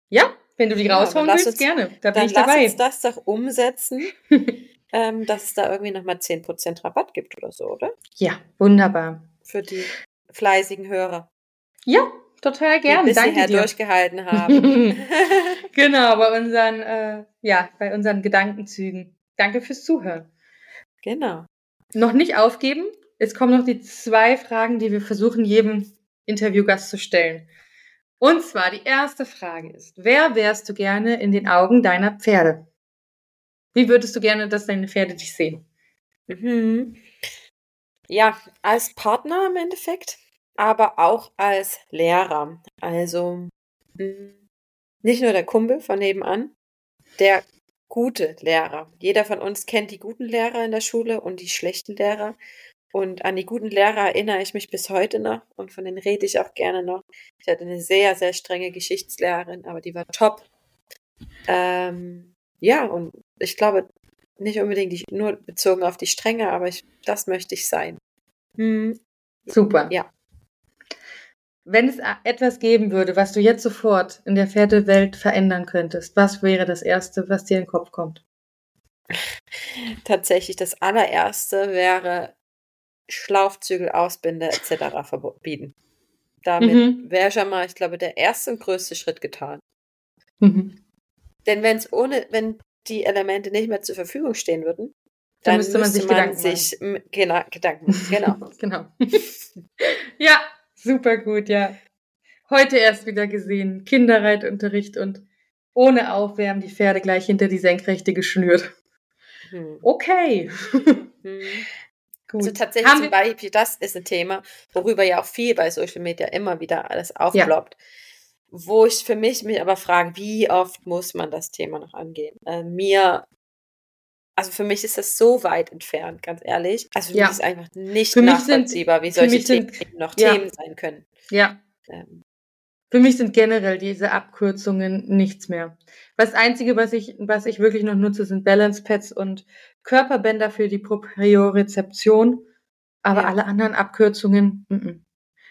Ja, wenn du die Ja, raushauen lass willst, uns- gerne. Da bin Dann ich lass dabei. uns das doch umsetzen, ähm, dass es da irgendwie nochmal 10% Rabatt gibt oder so, oder? Ja, wunderbar. Für die. fleißigen Hörer. Ja, total gerne. Die Danke dir. durchgehalten haben. genau, bei unseren, äh, ja, bei unseren Gedankenzügen. Danke fürs Zuhören. genau. Noch nicht aufgeben. Es kommen noch die zwei Fragen, die wir versuchen, jedem Interviewgast zu stellen. Und zwar die erste Frage ist, wer wärst du gerne in den Augen deiner Pferde? Wie würdest du gerne, dass deine Pferde dich sehen? Mhm. Ja, als Partner im Endeffekt, aber auch als Lehrer. Also mh, nicht nur der Kumpel von nebenan, der gute Lehrer. Jeder von uns kennt die guten Lehrer in der Schule und die schlechten Lehrer. Und an die guten Lehrer erinnere ich mich bis heute noch und von denen rede ich auch gerne noch. Ich hatte eine sehr, sehr strenge Geschichtslehrerin, aber die war top. Ähm, ja, und ich glaube, nicht unbedingt die, nur bezogen auf die Strenge, aber ich, das möchte ich sein. Hm, Super. Ja. Wenn es etwas geben würde, was du jetzt sofort in der Pferdewelt verändern könntest, was wäre das Erste, was dir in den Kopf kommt? tatsächlich das allererste wäre Schlaufzügel, Ausbinde etc. verbieten. Damit Mhm. wäre schon mal, ich glaube, der erste und größte Schritt getan. Mhm. Denn wenn es ohne, wenn die Elemente nicht mehr zur Verfügung stehen würden, Dann dann, müsste man sich Gedanken sich genau, Gedanken machen. Genau. genau. ja, super gut, ja. Heute erst wieder gesehen. Kinderreitunterricht und ohne Aufwärmen die Pferde gleich hinter die Senkrechte geschnürt. Hm. Okay. Hm. gut. Also tatsächlich Haben zum Beispiel, das ist ein Thema, worüber ja auch viel bei Social Media immer wieder alles aufploppt. Wo ich für mich mich aber frage, wie oft muss man das Thema noch angehen? Äh, mir, also für mich ist das so weit entfernt, ganz ehrlich. Also für Ja. mich ist einfach nicht Für mich sind- nachvollziehbar, wie solche sind- Themen noch ja. Themen sein können. ja, Ähm, Für mich sind generell diese Abkürzungen nichts mehr. Das Einzige, was ich, was ich wirklich noch nutze, sind Balance Pads und Körperbänder für die Propriorezeption. Aber Ja. alle anderen Abkürzungen, mm -mm.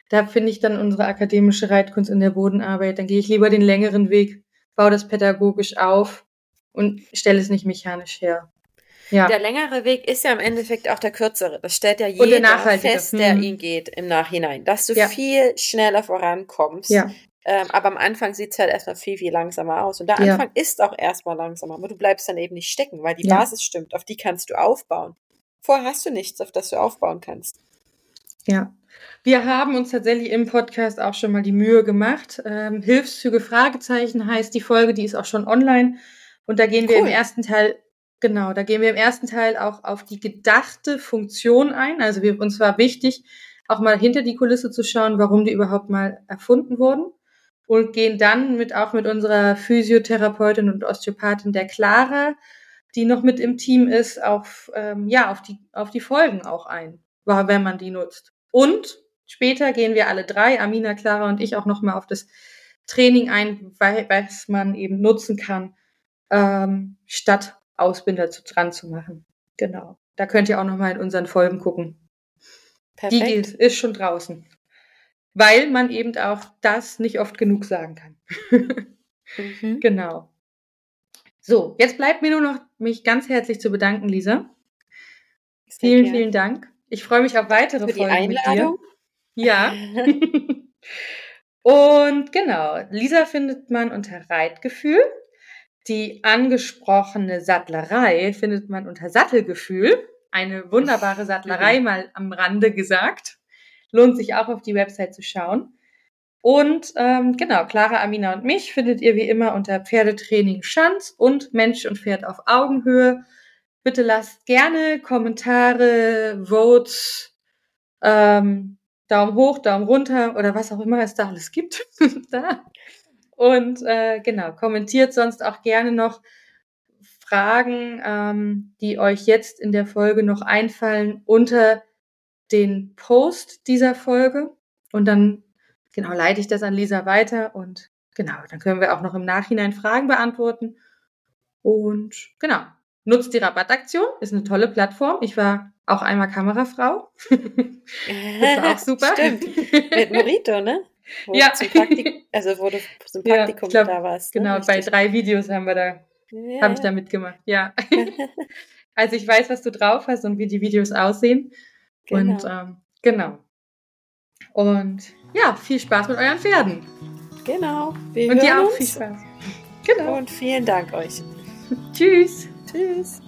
Da finde ich dann unsere akademische Reitkunst in der Bodenarbeit. Dann gehe ich lieber den längeren Weg, baue das pädagogisch auf und stelle es nicht mechanisch her. Ja, Der längere Weg ist ja im Endeffekt auch der kürzere. Das stellt ja der jeder fest, der Mhm. ihn geht im Nachhinein. Dass du Ja. viel schneller vorankommst. ja, Ähm, aber am Anfang sieht es halt erstmal viel, viel langsamer aus. Und der. Anfang ist auch erstmal langsamer, aber du bleibst dann eben nicht stecken, weil die. Basis stimmt, auf die kannst du aufbauen. Vorher hast du nichts, auf das du aufbauen kannst. Ja, wir haben uns tatsächlich im Podcast auch schon mal die Mühe gemacht. Ähm, Hilfszüge Fragezeichen heißt die Folge, die ist auch schon online. Und da gehen wir Cool. im ersten Teil, genau, da gehen wir im ersten Teil auch auf die gedachte Funktion ein. Also wir, uns war wichtig, auch mal hinter die Kulisse zu schauen, warum die überhaupt mal erfunden wurden. Und gehen dann mit auch mit unserer Physiotherapeutin und Osteopathin der Clara, die noch mit im Team ist, auf, ähm, ja, auf die, auf die Folgen auch ein, wenn man die nutzt. Und später gehen wir alle drei, Amina, Clara und ich, auch nochmal auf das Training ein, weil, was man eben nutzen kann, ähm, statt Ausbinder zu, dran zu machen. Genau. Da könnt ihr auch nochmal in unseren Folgen gucken. Die Perfekt. gilt, ist schon draußen. Weil man eben auch das nicht oft genug sagen kann. Mhm. Genau. So, jetzt bleibt mir nur noch, mich ganz herzlich zu bedanken, Lisa. Sehr Vielen, gern. vielen Dank. Ich freue mich auf weitere Für die Folgen mit dir. Einladung. Ja. Und genau, Lisa findet man unter Reitgefühl. Die angesprochene Sattlerei findet man unter Sattelgefühl. Eine wunderbare Sattlerei, mal am Rande gesagt. Lohnt sich auch auf die Website zu schauen. Und ähm, genau, Clara, Amina und mich findet ihr wie immer unter Pferdetraining Schanz und Mensch und Pferd auf Augenhöhe. Bitte lasst gerne Kommentare, Votes, ähm, Daumen hoch, Daumen runter oder was auch immer es da alles gibt. da. Und äh, genau, kommentiert sonst auch gerne noch Fragen, ähm, die euch jetzt in der Folge noch einfallen, unter den Post dieser Folge. Und dann genau leite ich das an Lisa weiter und genau, dann können wir auch noch im Nachhinein Fragen beantworten. Und genau, nutzt die Rabattaktion, ist eine tolle Plattform. Ich war auch einmal Kamerafrau. Das war auch super. Stimmt. Mit Morito, ne? Wo Ja. Praktik also wo du zum Ja, Praktikum ich glaub, da warst. ne? Genau, bei Richtig. drei Videos haben wir da, Ja, habe ich ja. da mitgemacht. Ja. also ich weiß, was du drauf hast und wie die Videos aussehen. Genau. Und ähm, genau. Und ja, viel Spaß mit euren Pferden. Genau. Wir Und dir auch uns. viel Spaß. Genau. Und vielen Dank euch. Tschüss. Tschüss.